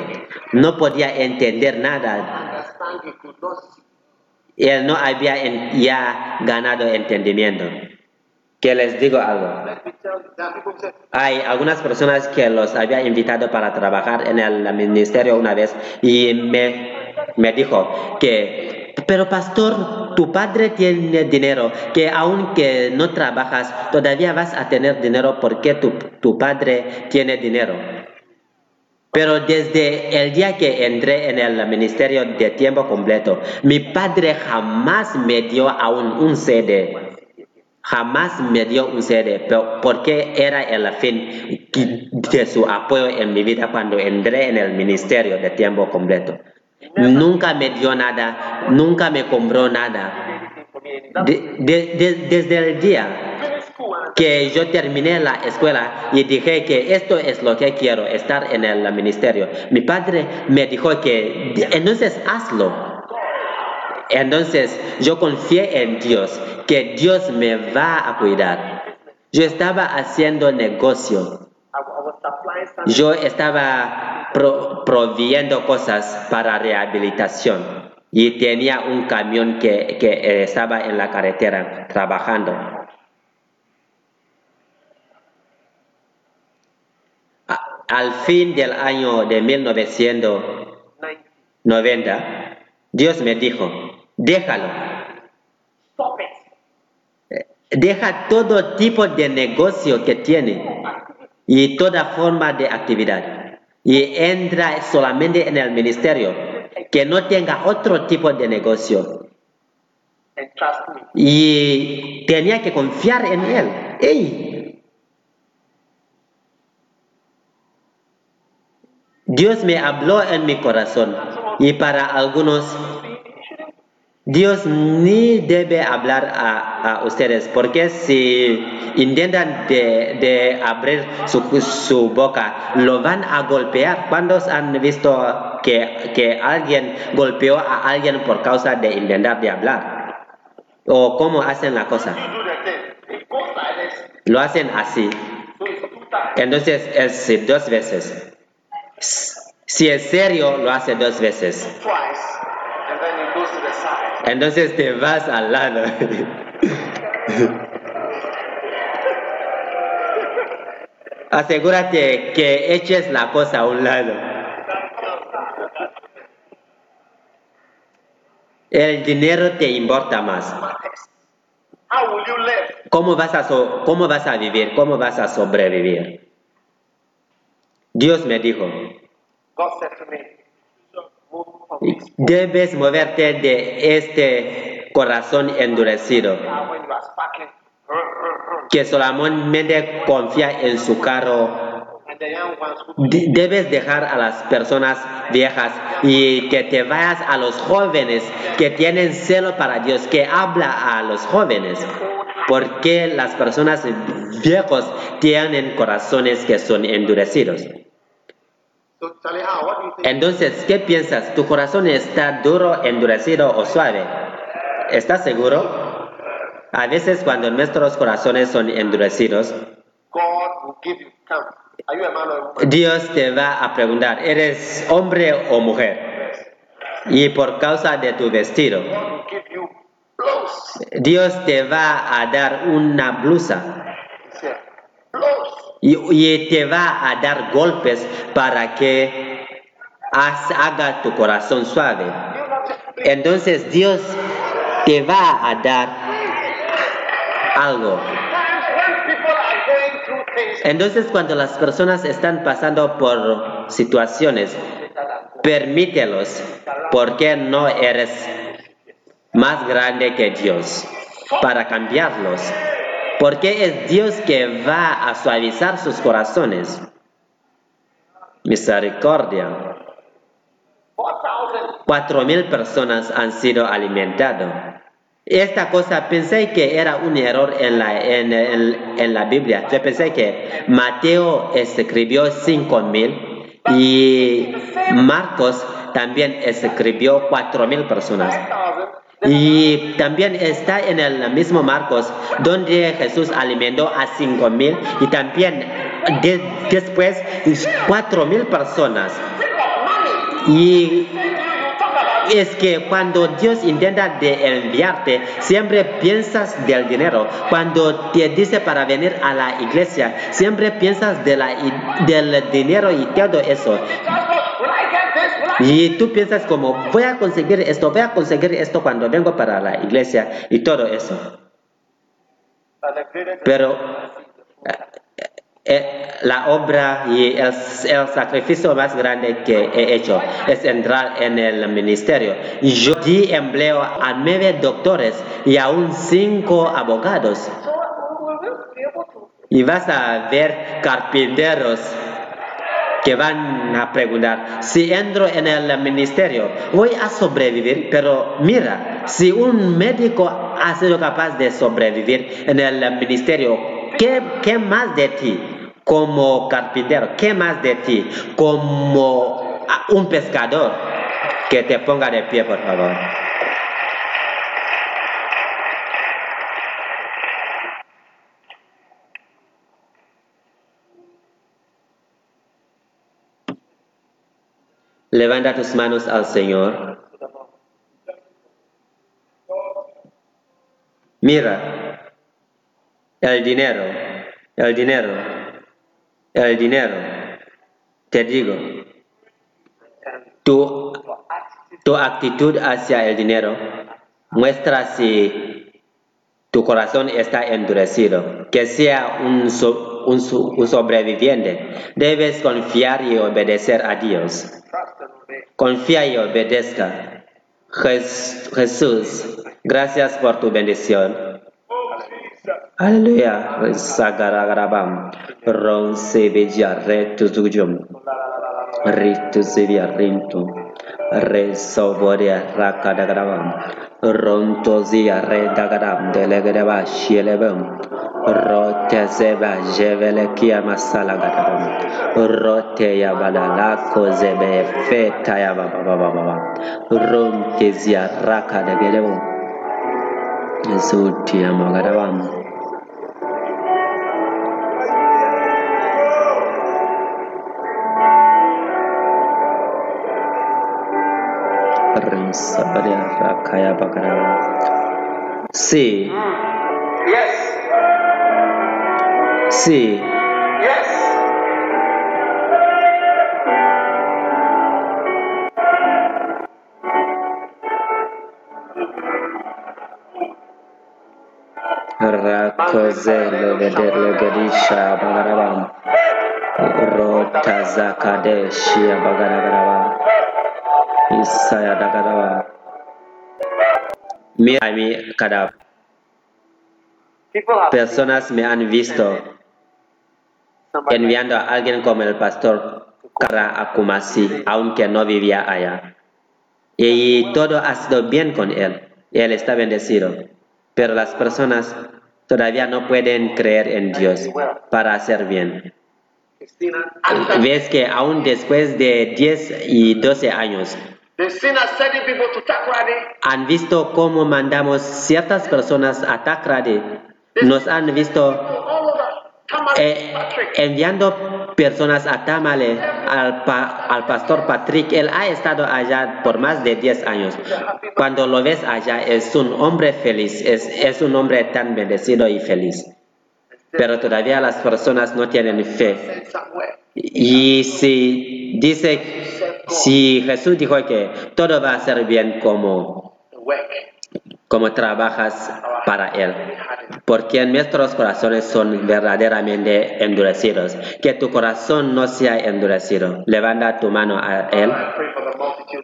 No podía entender nada. Él no había ya ganado entendimiento. Que les digo algo. Hay algunas personas que los había invitado para trabajar en el ministerio una vez y me, me dijo que, pero pastor, tu padre tiene dinero, que aunque no trabajas, todavía vas a tener dinero porque tu, tu padre tiene dinero. Pero desde el día que entré en el ministerio de tiempo completo, mi padre jamás me dio aún un CD. Jamás me dio un CD, porque era el fin de su apoyo en mi vida cuando entré en el ministerio de tiempo completo. Nunca me dio nada, nunca me compró nada. desde el día que yo terminé la escuela y dije que esto es lo que quiero, estar en el ministerio. Mi padre me dijo que entonces hazlo. Entonces yo confié en Dios, que Dios me va a cuidar. Yo estaba haciendo negocio. Yo estaba pro- proveyendo cosas para rehabilitación y tenía un camión que, que estaba en la carretera trabajando. Al fin del año de 1990, Dios me dijo, déjalo, Stop it. deja todo tipo de negocio que tiene y toda forma de actividad y entra solamente en el ministerio, que no tenga otro tipo de negocio. Y tenía que confiar en él. ¡Ey! Dios me habló en mi corazón y para algunos Dios ni debe hablar a, ustedes porque si intentan de, abrir su, boca lo van a golpear. ¿Cuántos han visto que, que alguien golpeó a alguien por causa de intentar de hablar? o cómo hacen la cosa. Lo hacen así. Entonces es dos veces. Si es serio, lo hace dos veces. Entonces te vas al lado. Asegúrate que eches la cosa a un lado. El dinero te importa más. ¿Cómo vas a, so- cómo vas a vivir? ¿Cómo vas a sobrevivir? Dios me dijo, God said to me, debes moverte de este corazón endurecido, que solamente confía en su carro. Debes dejar a las personas viejas y que te vayas a los jóvenes que tienen celo para Dios, que habla a los jóvenes. Porque las personas viejos tienen corazones que son endurecidos. So Charlie, how? What do you think? Entonces, ¿qué piensas? ¿Tu corazón está duro, endurecido o suave? ¿Estás seguro? A veces cuando nuestros corazones son endurecidos? Dios te va a preguntar, ¿eres hombre o mujer? Y por causa de tu vestido. Dios te va a dar una blusa. Y, te va a dar golpes para que haga tu corazón suave. Entonces Dios te va a dar algo. Entonces cuando las personas están pasando por situaciones, permítelos porque no eres más grande que Dios para cambiarlos. Porque es Dios que va a suavizar sus corazones. Misericordia. 4,000. Cuatro mil personas han sido alimentadas. Esta cosa pensé que era un error en la, en, en- en la Biblia. Yo pensé que Mateo escribió cinco mil y Marcos también escribió cuatro mil personas. 5,000. Y también está en el mismo Marcos, donde Jesús alimentó a cinco mil y también de- después cuatro mil personas. Y es que cuando Dios intenta de enviarte, siempre piensas del dinero. Cuando te dice para venir a la iglesia, siempre piensas de la, del dinero y todo eso. Y tú piensas como, voy a conseguir esto, voy a conseguir esto cuando vengo para la iglesia y todo eso. Pero eh, eh, la obra y el, sacrificio más grande que he hecho es entrar en el ministerio. Yo di empleo a nueve doctores y aún cinco abogados. Y vas a ver carpinteros que van a preguntar, si entro en el ministerio, voy a sobrevivir, pero mira, si un médico ha sido capaz de sobrevivir en el ministerio, ¿qué, qué más de ti como carpintero? ¿Qué más de ti como ah, un pescador? Que te ponga de pie, por favor. Levanta tus manos al Señor. Mira, el dinero, el dinero, el dinero. Te digo, tu, tu actitud hacia el dinero muestra si tu corazón está endurecido, que sea un, un un sobreviviente. Debes confiar y obedecer a Dios. Confía y obedezca. Jes- Jesús, gracias por tu bendición. Aleluya. Sagaragabam. Ron sebija retu zujum. Ritu sevia rintu. Re soboria rakadagrabam. Rontozia re redagadam delegadaba shielebem. Rotezeba jevele kiama salagadabam. Rote ya badalako zebe feta ya baba. Rontezia raka degadabam. Zuti ya magadabam. Pernsabarian Rakaya Bakaran C Yes. C Yes. Rakozele Vederle Gadisha Bagarabam Rota Zakadeshi Bagarabam Isaya Dagadabam. Mi ami kada People have personas me han visto enviando a alguien como el pastor Kara a Kumasi, aunque no vivía allá. Y todo ha sido bien con él. Él está bendecido. Pero las personas todavía no pueden creer en Dios para hacer bien. Ves que aún después de 10 y 12 años, han visto cómo mandamos ciertas personas a Takrady. Nos han visto eh, enviando personas a Tamale al, pa- al pastor Patrick. Él ha estado allá por más de 10 años. Cuando lo ves allá, es un hombre feliz, es, es un hombre tan bendecido y feliz. Pero todavía las personas no tienen fe. Y si dice, si Jesús dijo que todo va a ser bien como, como trabajas para Él. Porque nuestros corazones son verdaderamente endurecidos. Que tu corazón no sea endurecido. Levanta tu mano a Él.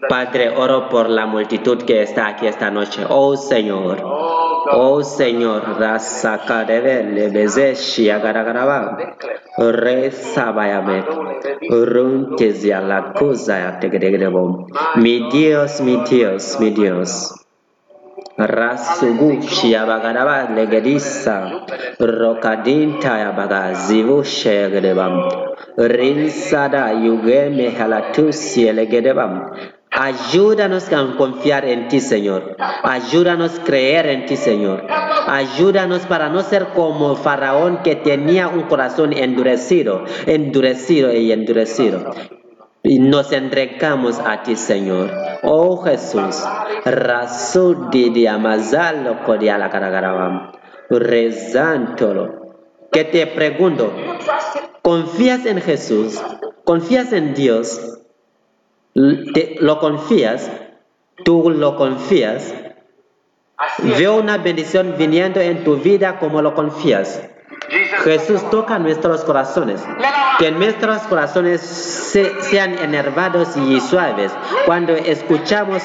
Padre, oro por la multitud que está aquí esta noche. Oh Señor. Oh God. Oh Señor. Rasakadeve lebeze shiagaragaraba. Rezabayame. Runtezia la cosa ya tegedegedebom. Mi Dios, mi Dios, mi Dios. Rasugu shiabagaraba legedisa. Rokadinta ya baga zivu shegedebam. Rinsada yugeme halatusi elegedebam. Ayúdanos a confiar en ti, Señor. Ayúdanos a creer en ti, Señor. Ayúdanos para no ser como Faraón que tenía un corazón endurecido, endurecido y endurecido. Y nos entregamos a ti, Señor. Oh Jesús, Rasul di amazalo kodia la caragarabam. Rezántolo. Que te pregunto, ¿confías en Jesús? ¿Confías en Dios? Te- ¿Lo confías? ¿Tú lo confías? Veo una bendición viniendo en tu vida como lo confías. Jesús toca nuestros corazones. Que nuestros corazones se- sean enervados y suaves cuando escuchamos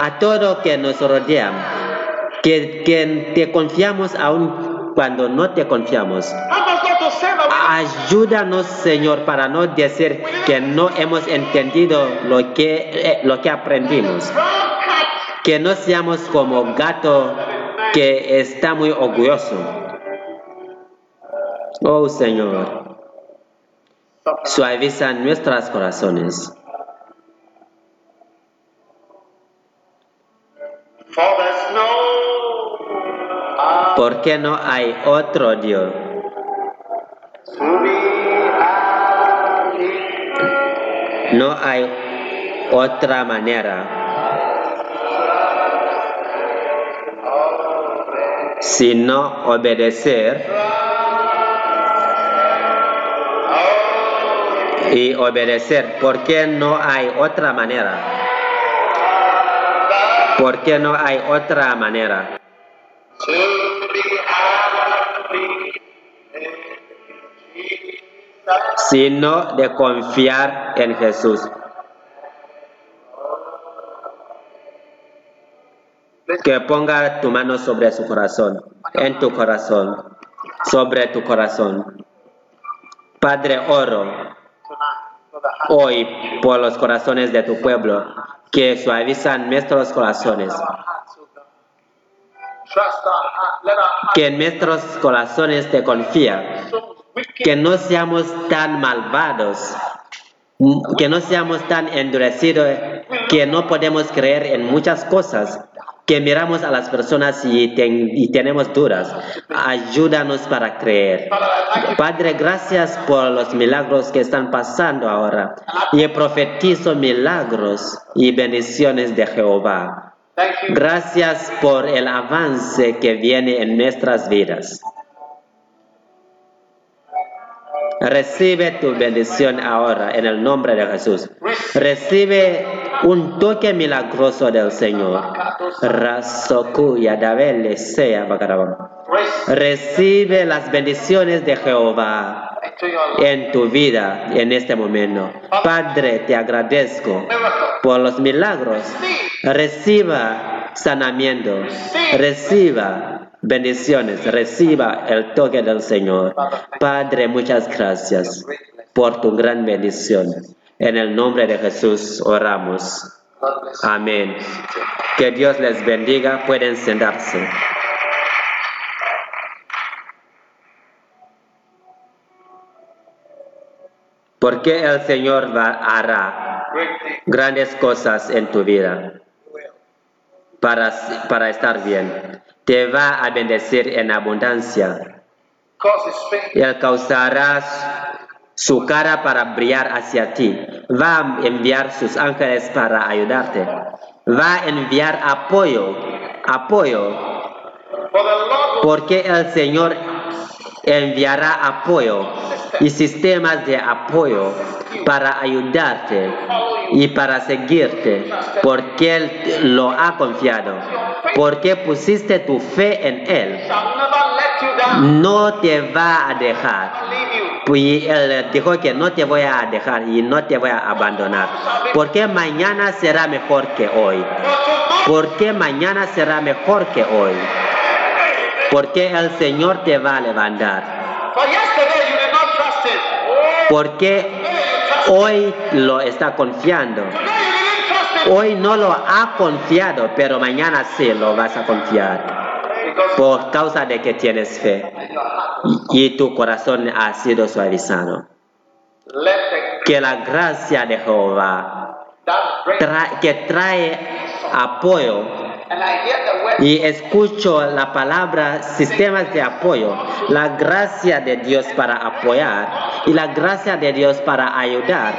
a todo que nos rodea. Que, que te confiamos aun cuando no te confiamos. Ayúdanos, Señor, para no decir que no hemos entendido lo que, eh, lo que aprendimos. Que no seamos como gato que está muy orgulloso. Oh Señor, suaviza nuestros corazones. For there's no other ¿Por qué no hay otro Dios? No hay otra manera sino obedecer y obedecer. ¿Por qué no hay otra manera? ¿Por qué no hay otra manera? Sino de confiar en Jesús. Que ponga tu mano sobre su corazón, en tu corazón, sobre tu corazón. Padre, oro hoy por los corazones de tu pueblo, que suavizan nuestros corazones, que nuestros corazones te wicked. Que no seamos tan malvados, que no seamos tan endurecidos, que no podemos creer en muchas cosas, que miramos a las personas y, ten- y tenemos dudas. Ayúdanos para creer. Padre, gracias por los milagros que están pasando ahora. Y profetizo milagros y bendiciones de Jehová. Gracias por el avance que viene en nuestras vidas. Recibe tu bendición ahora en el nombre de Jesús. Recibe un toque milagroso del Señor. Recibe las bendiciones de Jehová en tu vida en este momento. Padre, te agradezco por los milagros. Reciba sanamiento, reciba bendiciones, reciba el toque del Señor. Padre, muchas gracias por tu gran bendición. En el nombre de Jesús oramos. Amén. Que Dios les bendiga. Pueden sentarse. Porque el Señor hará grandes cosas en tu vida para, para estar bien. Te va a bendecir en abundancia. Él causará su cara para brillar hacia ti. Va a enviar sus ángeles para ayudarte. Va a enviar apoyo, apoyo, porque el Señor enviará apoyo y sistemas de apoyo para ayudarte y para seguirte, porque Él lo ha confiado, porque pusiste tu fe en Él. No te va a dejar. Y él dijo que no te voy a dejar y no te voy a abandonar. Porque mañana será mejor que hoy. Porque mañana será mejor que hoy. Porque el Señor te va a levantar. Porque hoy lo está confiando. Hoy no lo ha confiado, pero mañana sí lo vas a confiar. Por causa de que tienes fe y tu corazón ha sido suavizado. Que la gracia de Jehová que trae apoyo Y escucho la palabra sistemas de apoyo, la gracia de Dios para apoyar y la gracia de Dios para ayudar,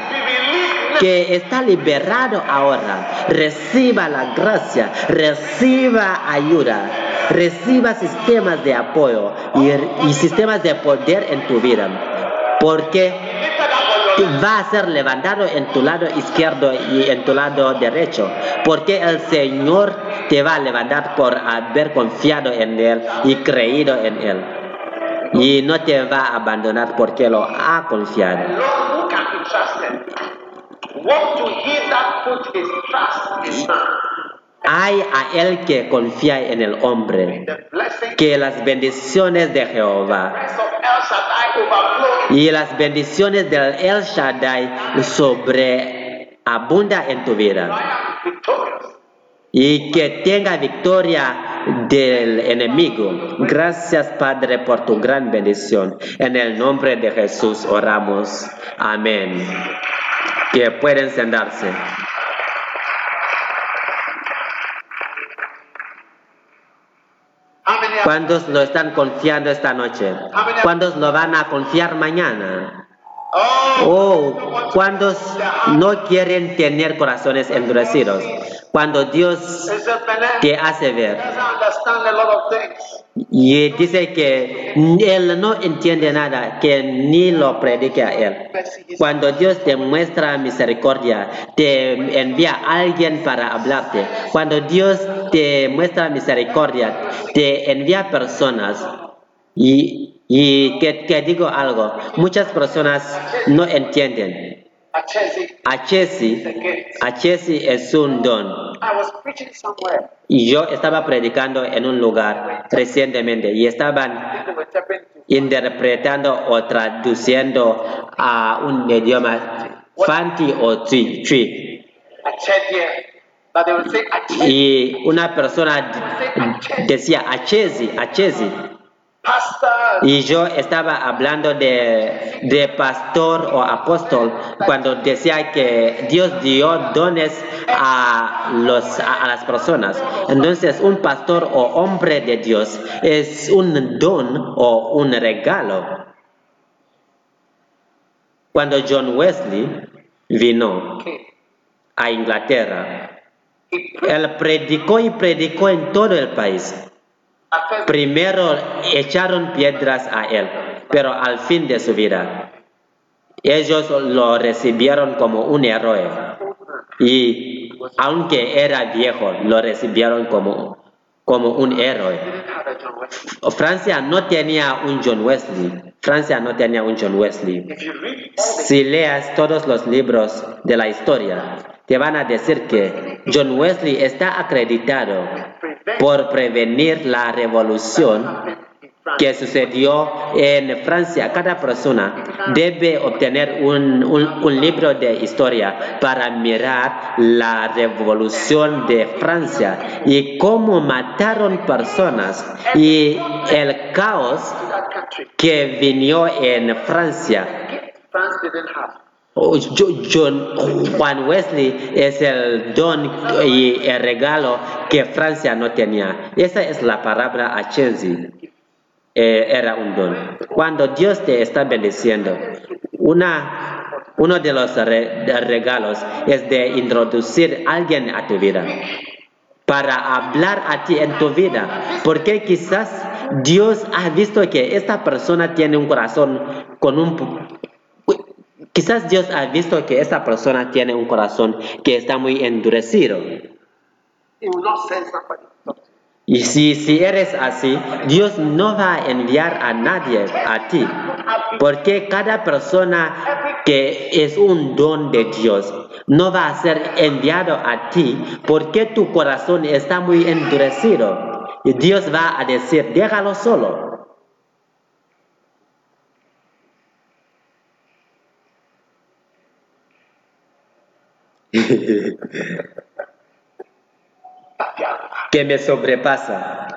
que está liberado ahora. Reciba la gracia, reciba ayuda, reciba sistemas de apoyo y sistemas de poder en tu vida, porque Va a ser levantado en tu lado izquierdo y en tu lado derecho, porque el Señor te va a levantar por haber confiado en Él y creído en Él. Y no te va a abandonar porque lo ha confiado. Hay a Él que confía en el hombre, que las bendiciones de Jehová El y las bendiciones del El Shaddai sobre abunda en tu vida. Y que tenga victoria del enemigo. Gracias Padre por tu gran bendición. En el nombre de Jesús oramos. Amén. Que pueden sentarse. ¿Cuántos lo están confiando esta noche? ¿Cuántos lo van a confiar mañana? Oh, Oh, ¿cuántos no quieren tener corazones endurecidos? Cuando Dios te hace ver. Y dice que él no entiende nada, que ni lo predique a él. Cuando Dios te muestra misericordia, te envía a alguien para hablarte. Cuando Dios te muestra misericordia, te envía personas. Y, y que, que digo algo, muchas personas no entienden. Achezi, A Chesi, a Chesi es un don. I was preaching somewhere. Y yo estaba predicando en un lugar recientemente y estaban interpretando o traduciendo a un idioma Fanti o Achezi. Y una persona decía Achezi, Achezi. Y yo estaba hablando de, de pastor o apóstol cuando decía que Dios dio dones a, los, a, a las personas. Entonces, un pastor o hombre de Dios es un don o un regalo. Cuando John Wesley vino a Inglaterra, él predicó y predicó en todo el país. Primero echaron piedras a él, pero al fin de su vida, ellos lo recibieron como un héroe. Y aunque era viejo, lo recibieron como, como un héroe. Francia no tenía un John Wesley. Francia no tenía un John Wesley. Si leas todos los libros de la historia, te van a decir que John Wesley está acreditado por prevenir la revolución que sucedió en Francia. Cada persona debe obtener un, libro de historia para mirar la revolución de Francia y cómo mataron personas y el caos que vino en Francia. Oh, John Juan Wesley es el don y el regalo que Francia no tenía. Esa es la palabra a Chelsea. Eh, era un don. Cuando Dios te está bendiciendo, una, uno de los regalos es de introducir a alguien a tu vida para hablar a ti en tu vida, porque quizás Dios ha visto que esta persona tiene un corazón con un Quizás Dios ha visto que esta persona tiene un corazón que está muy endurecido. Y si, si eres así, Dios no va a enviar a nadie a ti. Porque cada persona que es un don de Dios no va a ser enviado a ti porque tu corazón está muy endurecido. Y Dios va a decir, déjalo solo. que me sobrepasa.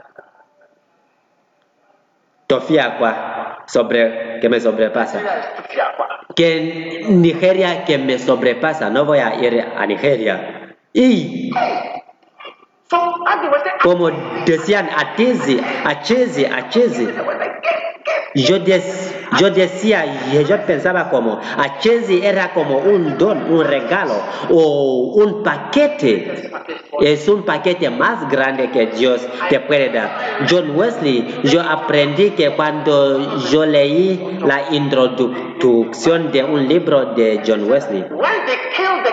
Tofia kwa sobre que me sobrepasa. Nigeria is too far, kwa. Que Nigeria que me sobrepasa, no voy a ir a Nigeria. Y So, as they were saying, como decían a Chezi, a yo, des- yo decía yo pensaba como a Chezi era como un don, un regalo o un paquete. Es un paquete más grande que Dios te puede dar. John Wesley, yo aprendí que cuando yo leí la introducción de un libro de John Wesley,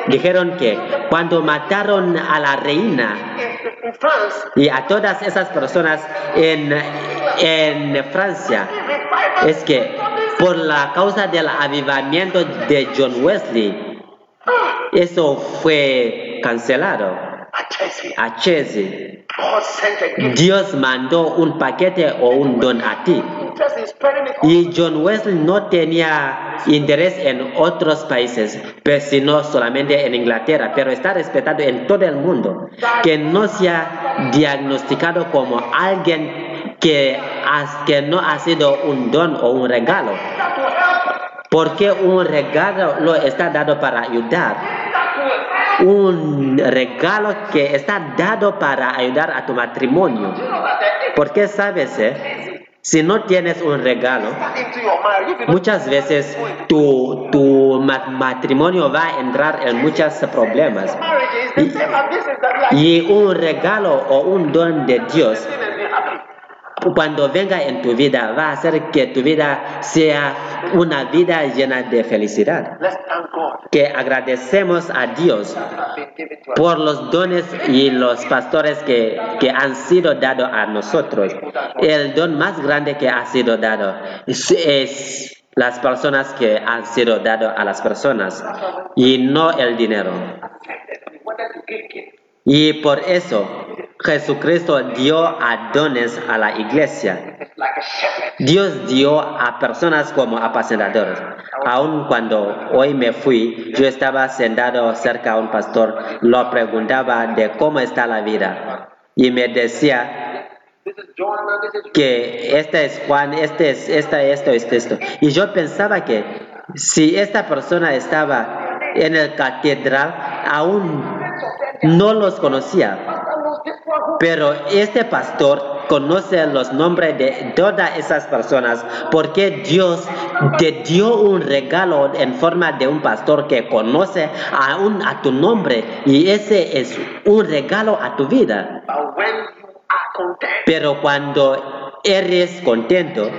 dijeron que cuando mataron a la reina y a todas esas personas en, en Francia, es que por la causa del avivamiento de John Wesley, eso fue cancelado at Chelsea, a Chelsea. God sent a gift. Dios mandó un paquete o un don a ti. Y John Wesley no tenía interés en otros países, pero sino solamente en Inglaterra, pero está respetado en todo el mundo. Que no sea diagnosticado como alguien que, que no ha sido un don o un regalo. Porque un regalo lo está dado para ayudar. Un regalo que está dado para ayudar a tu matrimonio. Porque sabes, eh, si no tienes un regalo, muchas veces tu, tu ma- matrimonio va a entrar en muchos problemas. Y un regalo o un don de Dios, sin and be happy. Cuando venga en tu vida, va a hacer que tu vida sea una vida llena de felicidad. Que agradecemos a Dios por los dones y los pastores que, que han sido dados a nosotros. El don más grande que ha sido dado es, es las personas que han sido dados a las personas y no el dinero. Y por eso Jesucristo dio a dones a la iglesia. Dios dio a personas como apacentadores. Aun cuando hoy me fui, yo estaba sentado cerca a un pastor, lo preguntaba de cómo está la vida. Y me decía, que este es Juan, este es esto, este, esto. Y yo pensaba que si esta persona estaba en el catedral, aún no los conocía. Pero este pastor conoce los nombres de todas esas personas porque Dios te dio un regalo en forma de un pastor que conoce aún a tu nombre y ese es un regalo a tu vida. Pero cuando eres contento,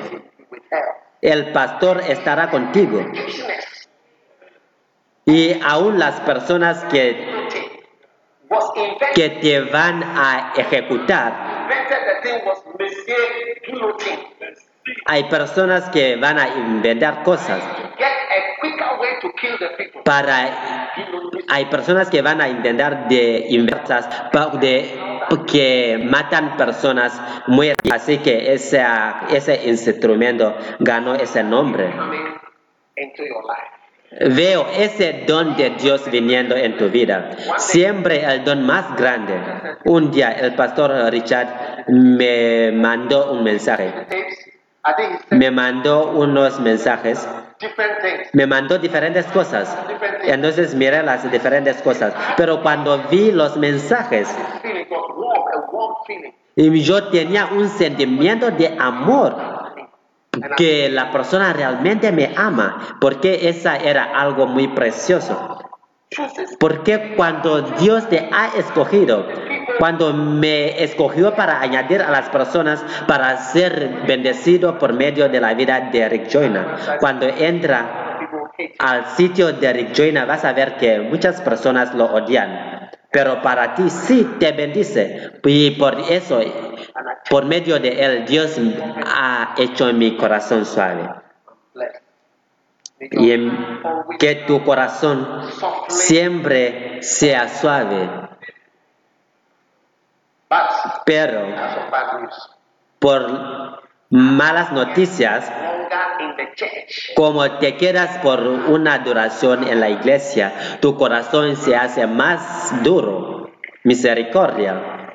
el pastor estará contigo. Y aún las personas que. Que te van a ejecutar, hay personas que van a inventar cosas. Para hay personas que van a intentar de inversas de que matan personas muy así que ese, ese instrumento ganó ese nombre Veo ese don de Dios viniendo en tu vida. Siempre el don más grande. Un día el pastor Richard me mandó un mensaje. Me mandó unos mensajes. Me mandó diferentes cosas. Entonces miré las diferentes cosas. Pero cuando vi los mensajes, yo tenía un sentimiento de amor que la persona realmente me ama, porque esa era algo muy precioso. Porque cuando Dios te ha escogido, cuando me escogió para añadir a las personas para ser bendecido por medio de la vida de Rick Joyner, cuando entra al sitio de Rick Joyner vas a ver que muchas personas lo odian, pero para ti sí te bendice. Y por eso, por medio de él, Dios ha hecho mi corazón suave y que tu corazón siempre sea suave, pero por malas noticias, como te quedas por una duración en la iglesia, tu corazón se hace más duro. Misericordia.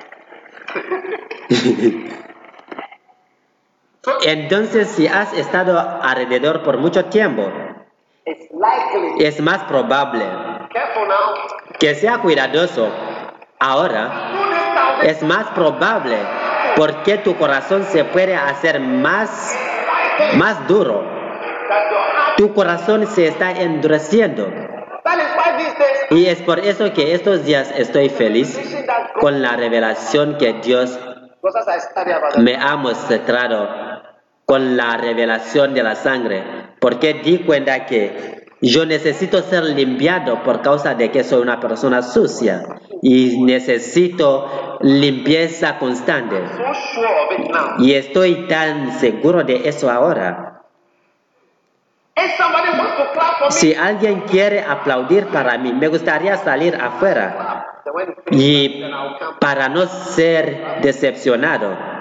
Entonces, si has estado alrededor por mucho tiempo, It's likely. es más probable Careful now. que sea cuidadoso. Ahora, es más probable porque tu corazón se puede hacer más, más duro. Tu corazón se está endureciendo. Y es por eso que estos días estoy feliz con la revelación que Dios me ha mostrado con la revelación de la sangre, porque di cuenta que yo necesito ser limpiado por causa de que soy una persona sucia y necesito limpieza constante. Y estoy tan seguro de eso ahora. Si alguien quiere aplaudir para mí, me gustaría salir afuera y para no ser decepcionado.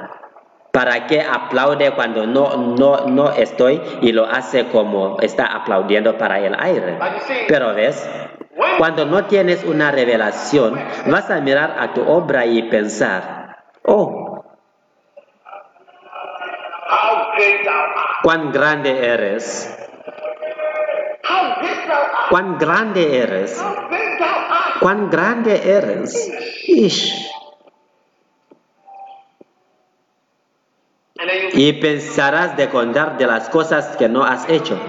¿Para qué aplaude cuando no, no, no estoy y lo hace como está aplaudiendo para el aire? Pero ves, cuando no tienes una revelación, vas a mirar a tu obra y pensar, oh, cuán grande eres, cuán grande eres, cuán grande eres. Ish. Y pensarás de contar de las cosas que no has hecho.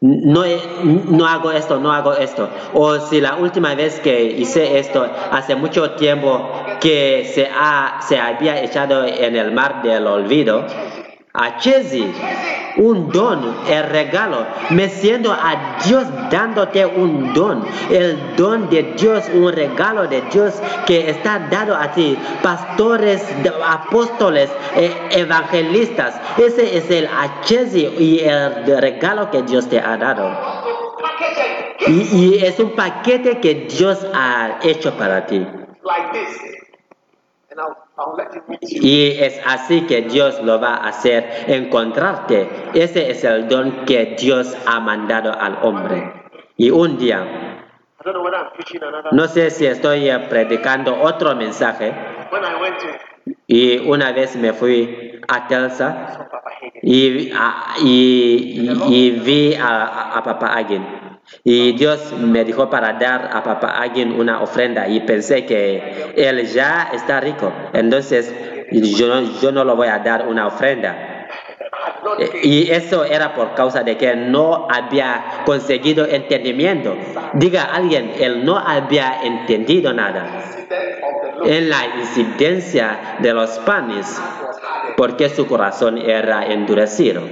No, no hago esto, no hago esto. O si la última vez que hice esto, hace mucho tiempo que se, ha, se había echado en el mar del olvido, a Chesi, un don, el regalo, me siento a Dios dándote un don, el don de Dios, un regalo de Dios que está dado a ti, pastores, apóstoles, eh, evangelistas, ese es el Achesi y el regalo que Dios te ha dado. y es un paquete que Dios ha hecho para ti. Y es así que Dios lo va a hacer, encontrarte. Ese es el don que Dios ha mandado al hombre. Y un día, no sé si estoy eh, predicando otro mensaje, Y una vez me fui a Telsa Papa Hagen. y, y, y vi a, a Agin. Y Dios me dijo para dar a Papa Agin una ofrenda y pensé que él ya está rico. Entonces yo, no- le voy a dar una ofrenda. Y eso era por causa de que no había conseguido entendimiento. Diga alguien, él no había entendido nada en la incidencia de los panes porque su corazón era endurecido.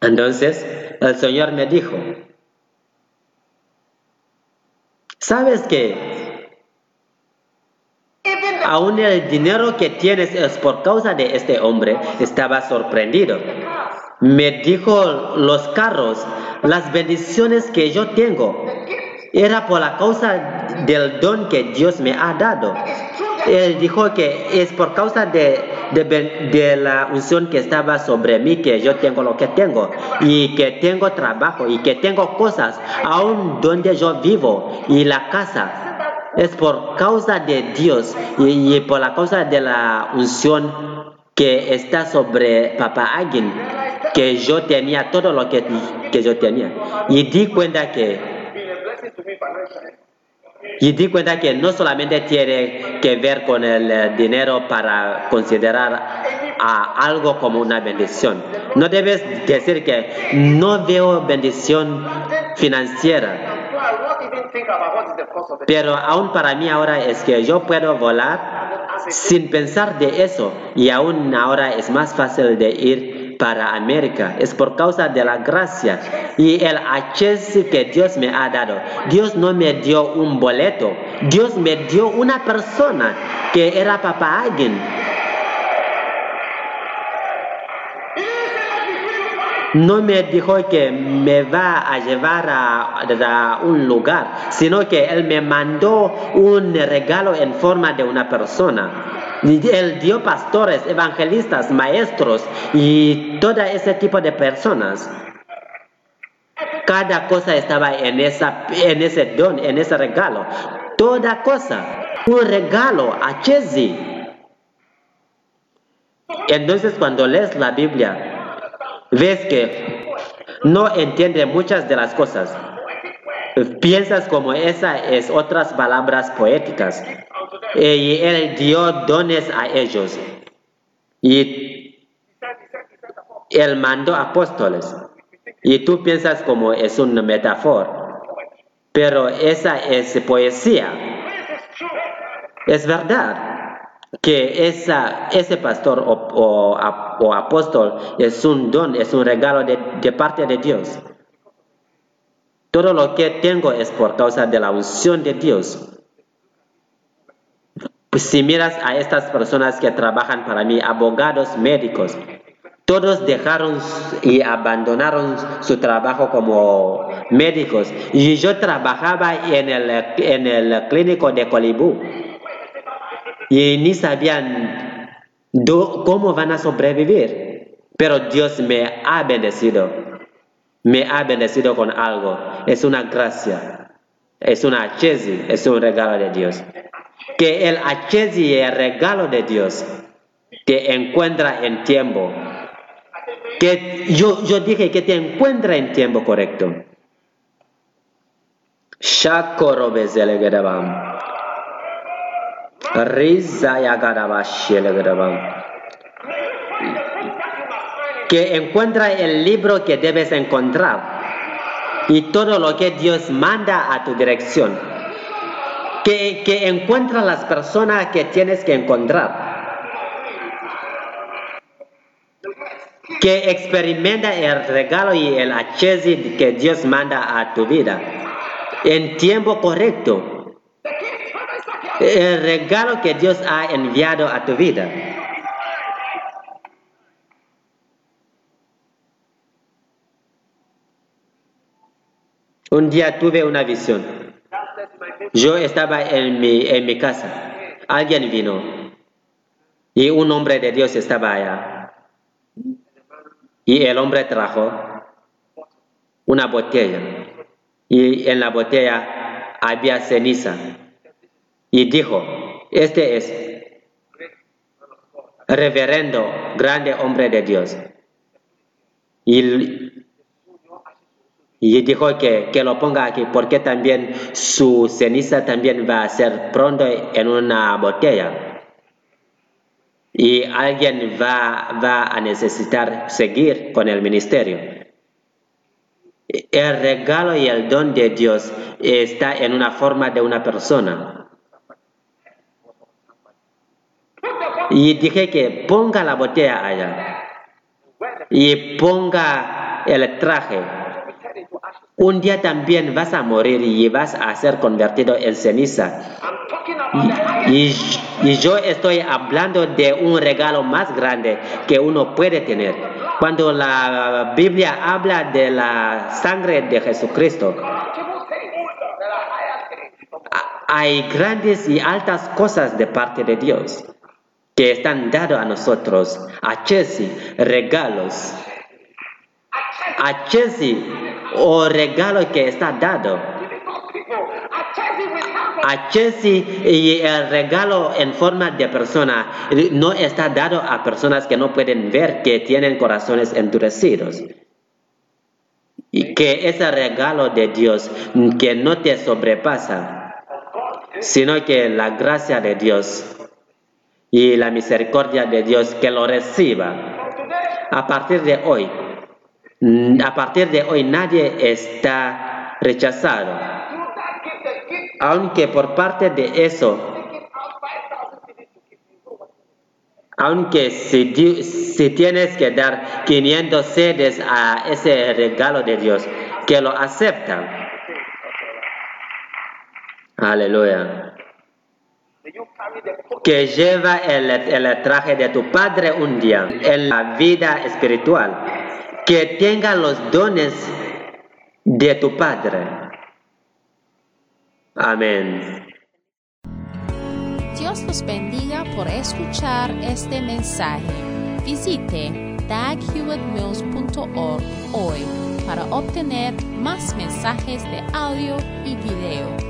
Entonces el Señor me dijo, ¿sabes que aún el dinero que tienes es por causa de este hombre? Estaba sorprendido. Me dijo los carros, las bendiciones que yo tengo, era por la causa del don que Dios me ha dado. Él dijo que es por causa de, de la unción que estaba sobre mí que yo tengo lo que tengo y que tengo trabajo y que tengo cosas aún donde yo vivo y la casa. Es por causa de Dios y, por la causa de la unción que está sobre Papa Agin que yo tenía todo lo que, que yo tenía. Y di cuenta que y di cuenta que no solamente tiene que ver con el eh, dinero para considerar a algo como una bendición. No debes decir que no veo bendición financiera, pero aún para mí ahora es que yo puedo volar sin pensar de eso y aún ahora es más fácil de ir para América. Es por causa de la gracia y el acceso que Dios me ha dado. Dios no me dio un boleto, Dios me dio una persona que era Papa Agin. No me dijo que me va a llevar a, un lugar, sino que Él me mandó un regalo en forma de una persona. Él dio pastores, evangelistas, maestros y todo ese tipo de personas. Cada cosa estaba en, esa, en ese don, en ese regalo. Toda cosa, un regalo a Chesi. Entonces cuando lees la Biblia, ves que no entiende muchas de las cosas. Piensas como esa es otras palabras poéticas. Y él dio dones a ellos. Y él mandó apóstoles. Y tú piensas como es una metáfora. Pero esa es poesía. Es verdad que esa, ese pastor o, o, apóstol es un don, es un regalo de, de parte de Dios. Todo lo que tengo es por causa de la unción de Dios. Pues si miras a estas personas que trabajan para mí, abogados, médicos, todos dejaron y abandonaron su trabajo como médicos. Y yo trabajaba en el, en el clínico de Colibú. Y ni sabían cómo van a sobrevivir. Pero Dios me ha bendecido. Me ha bendecido con algo. Es una gracia. Es una chesi. Es un regalo de Dios. Que el achesi y el regalo de Dios te encuentra en tiempo. Que yo, yo dije que te encuentra en tiempo correcto. Shakoro bezelegedabam. Que encuentra el libro que debes encontrar y todo lo que Dios manda a tu dirección. Que, que encuentra las personas que tienes que encontrar. Que experimenta el regalo y el acceso que Dios manda a tu vida en tiempo correcto. El regalo que Dios ha enviado a tu vida. Un día tuve una visión. Yo estaba en mi, casa. Alguien vino. Y un hombre de Dios estaba allá. Y el hombre trajo una botella. Y en la botella había ceniza. Y dijo, este es reverendo, grande hombre de Dios. Y, dijo que, que, lo ponga aquí porque también su ceniza también va a ser pronto en una botella. Y alguien va, va a necesitar seguir con el ministerio. El regalo y el don de Dios está en una forma de una persona. Y dije que ponga la botella allá y ponga el traje. Un día también vas a morir y vas a ser convertido en ceniza. Y, y, yo estoy hablando de un regalo más grande que uno puede tener. Cuando la Biblia habla de la sangre de Jesucristo, hay grandes y altas cosas de parte de Dios que están dados a nosotros, a Chelsea, regalos. A Chelsea, o regalo que está dado. A Chelsea y el regalo en forma de persona no está dado a personas que no pueden ver, que tienen corazones endurecidos. Y que ese regalo de Dios que no te sobrepasa, sino que la gracia de Dios y la misericordia de Dios que lo reciba. A partir de hoy, a partir de hoy nadie está rechazado. Aunque por parte de eso, aunque si, tienes que dar 500 sedes a ese regalo de Dios, que lo acepta. Aleluya que lleva el, el, traje de tu Padre un día en la vida espiritual, que tenga los dones de tu Padre. Amén. Dios los bendiga por escuchar este mensaje. Visite daghewittmills.org hoy para obtener más mensajes de audio y video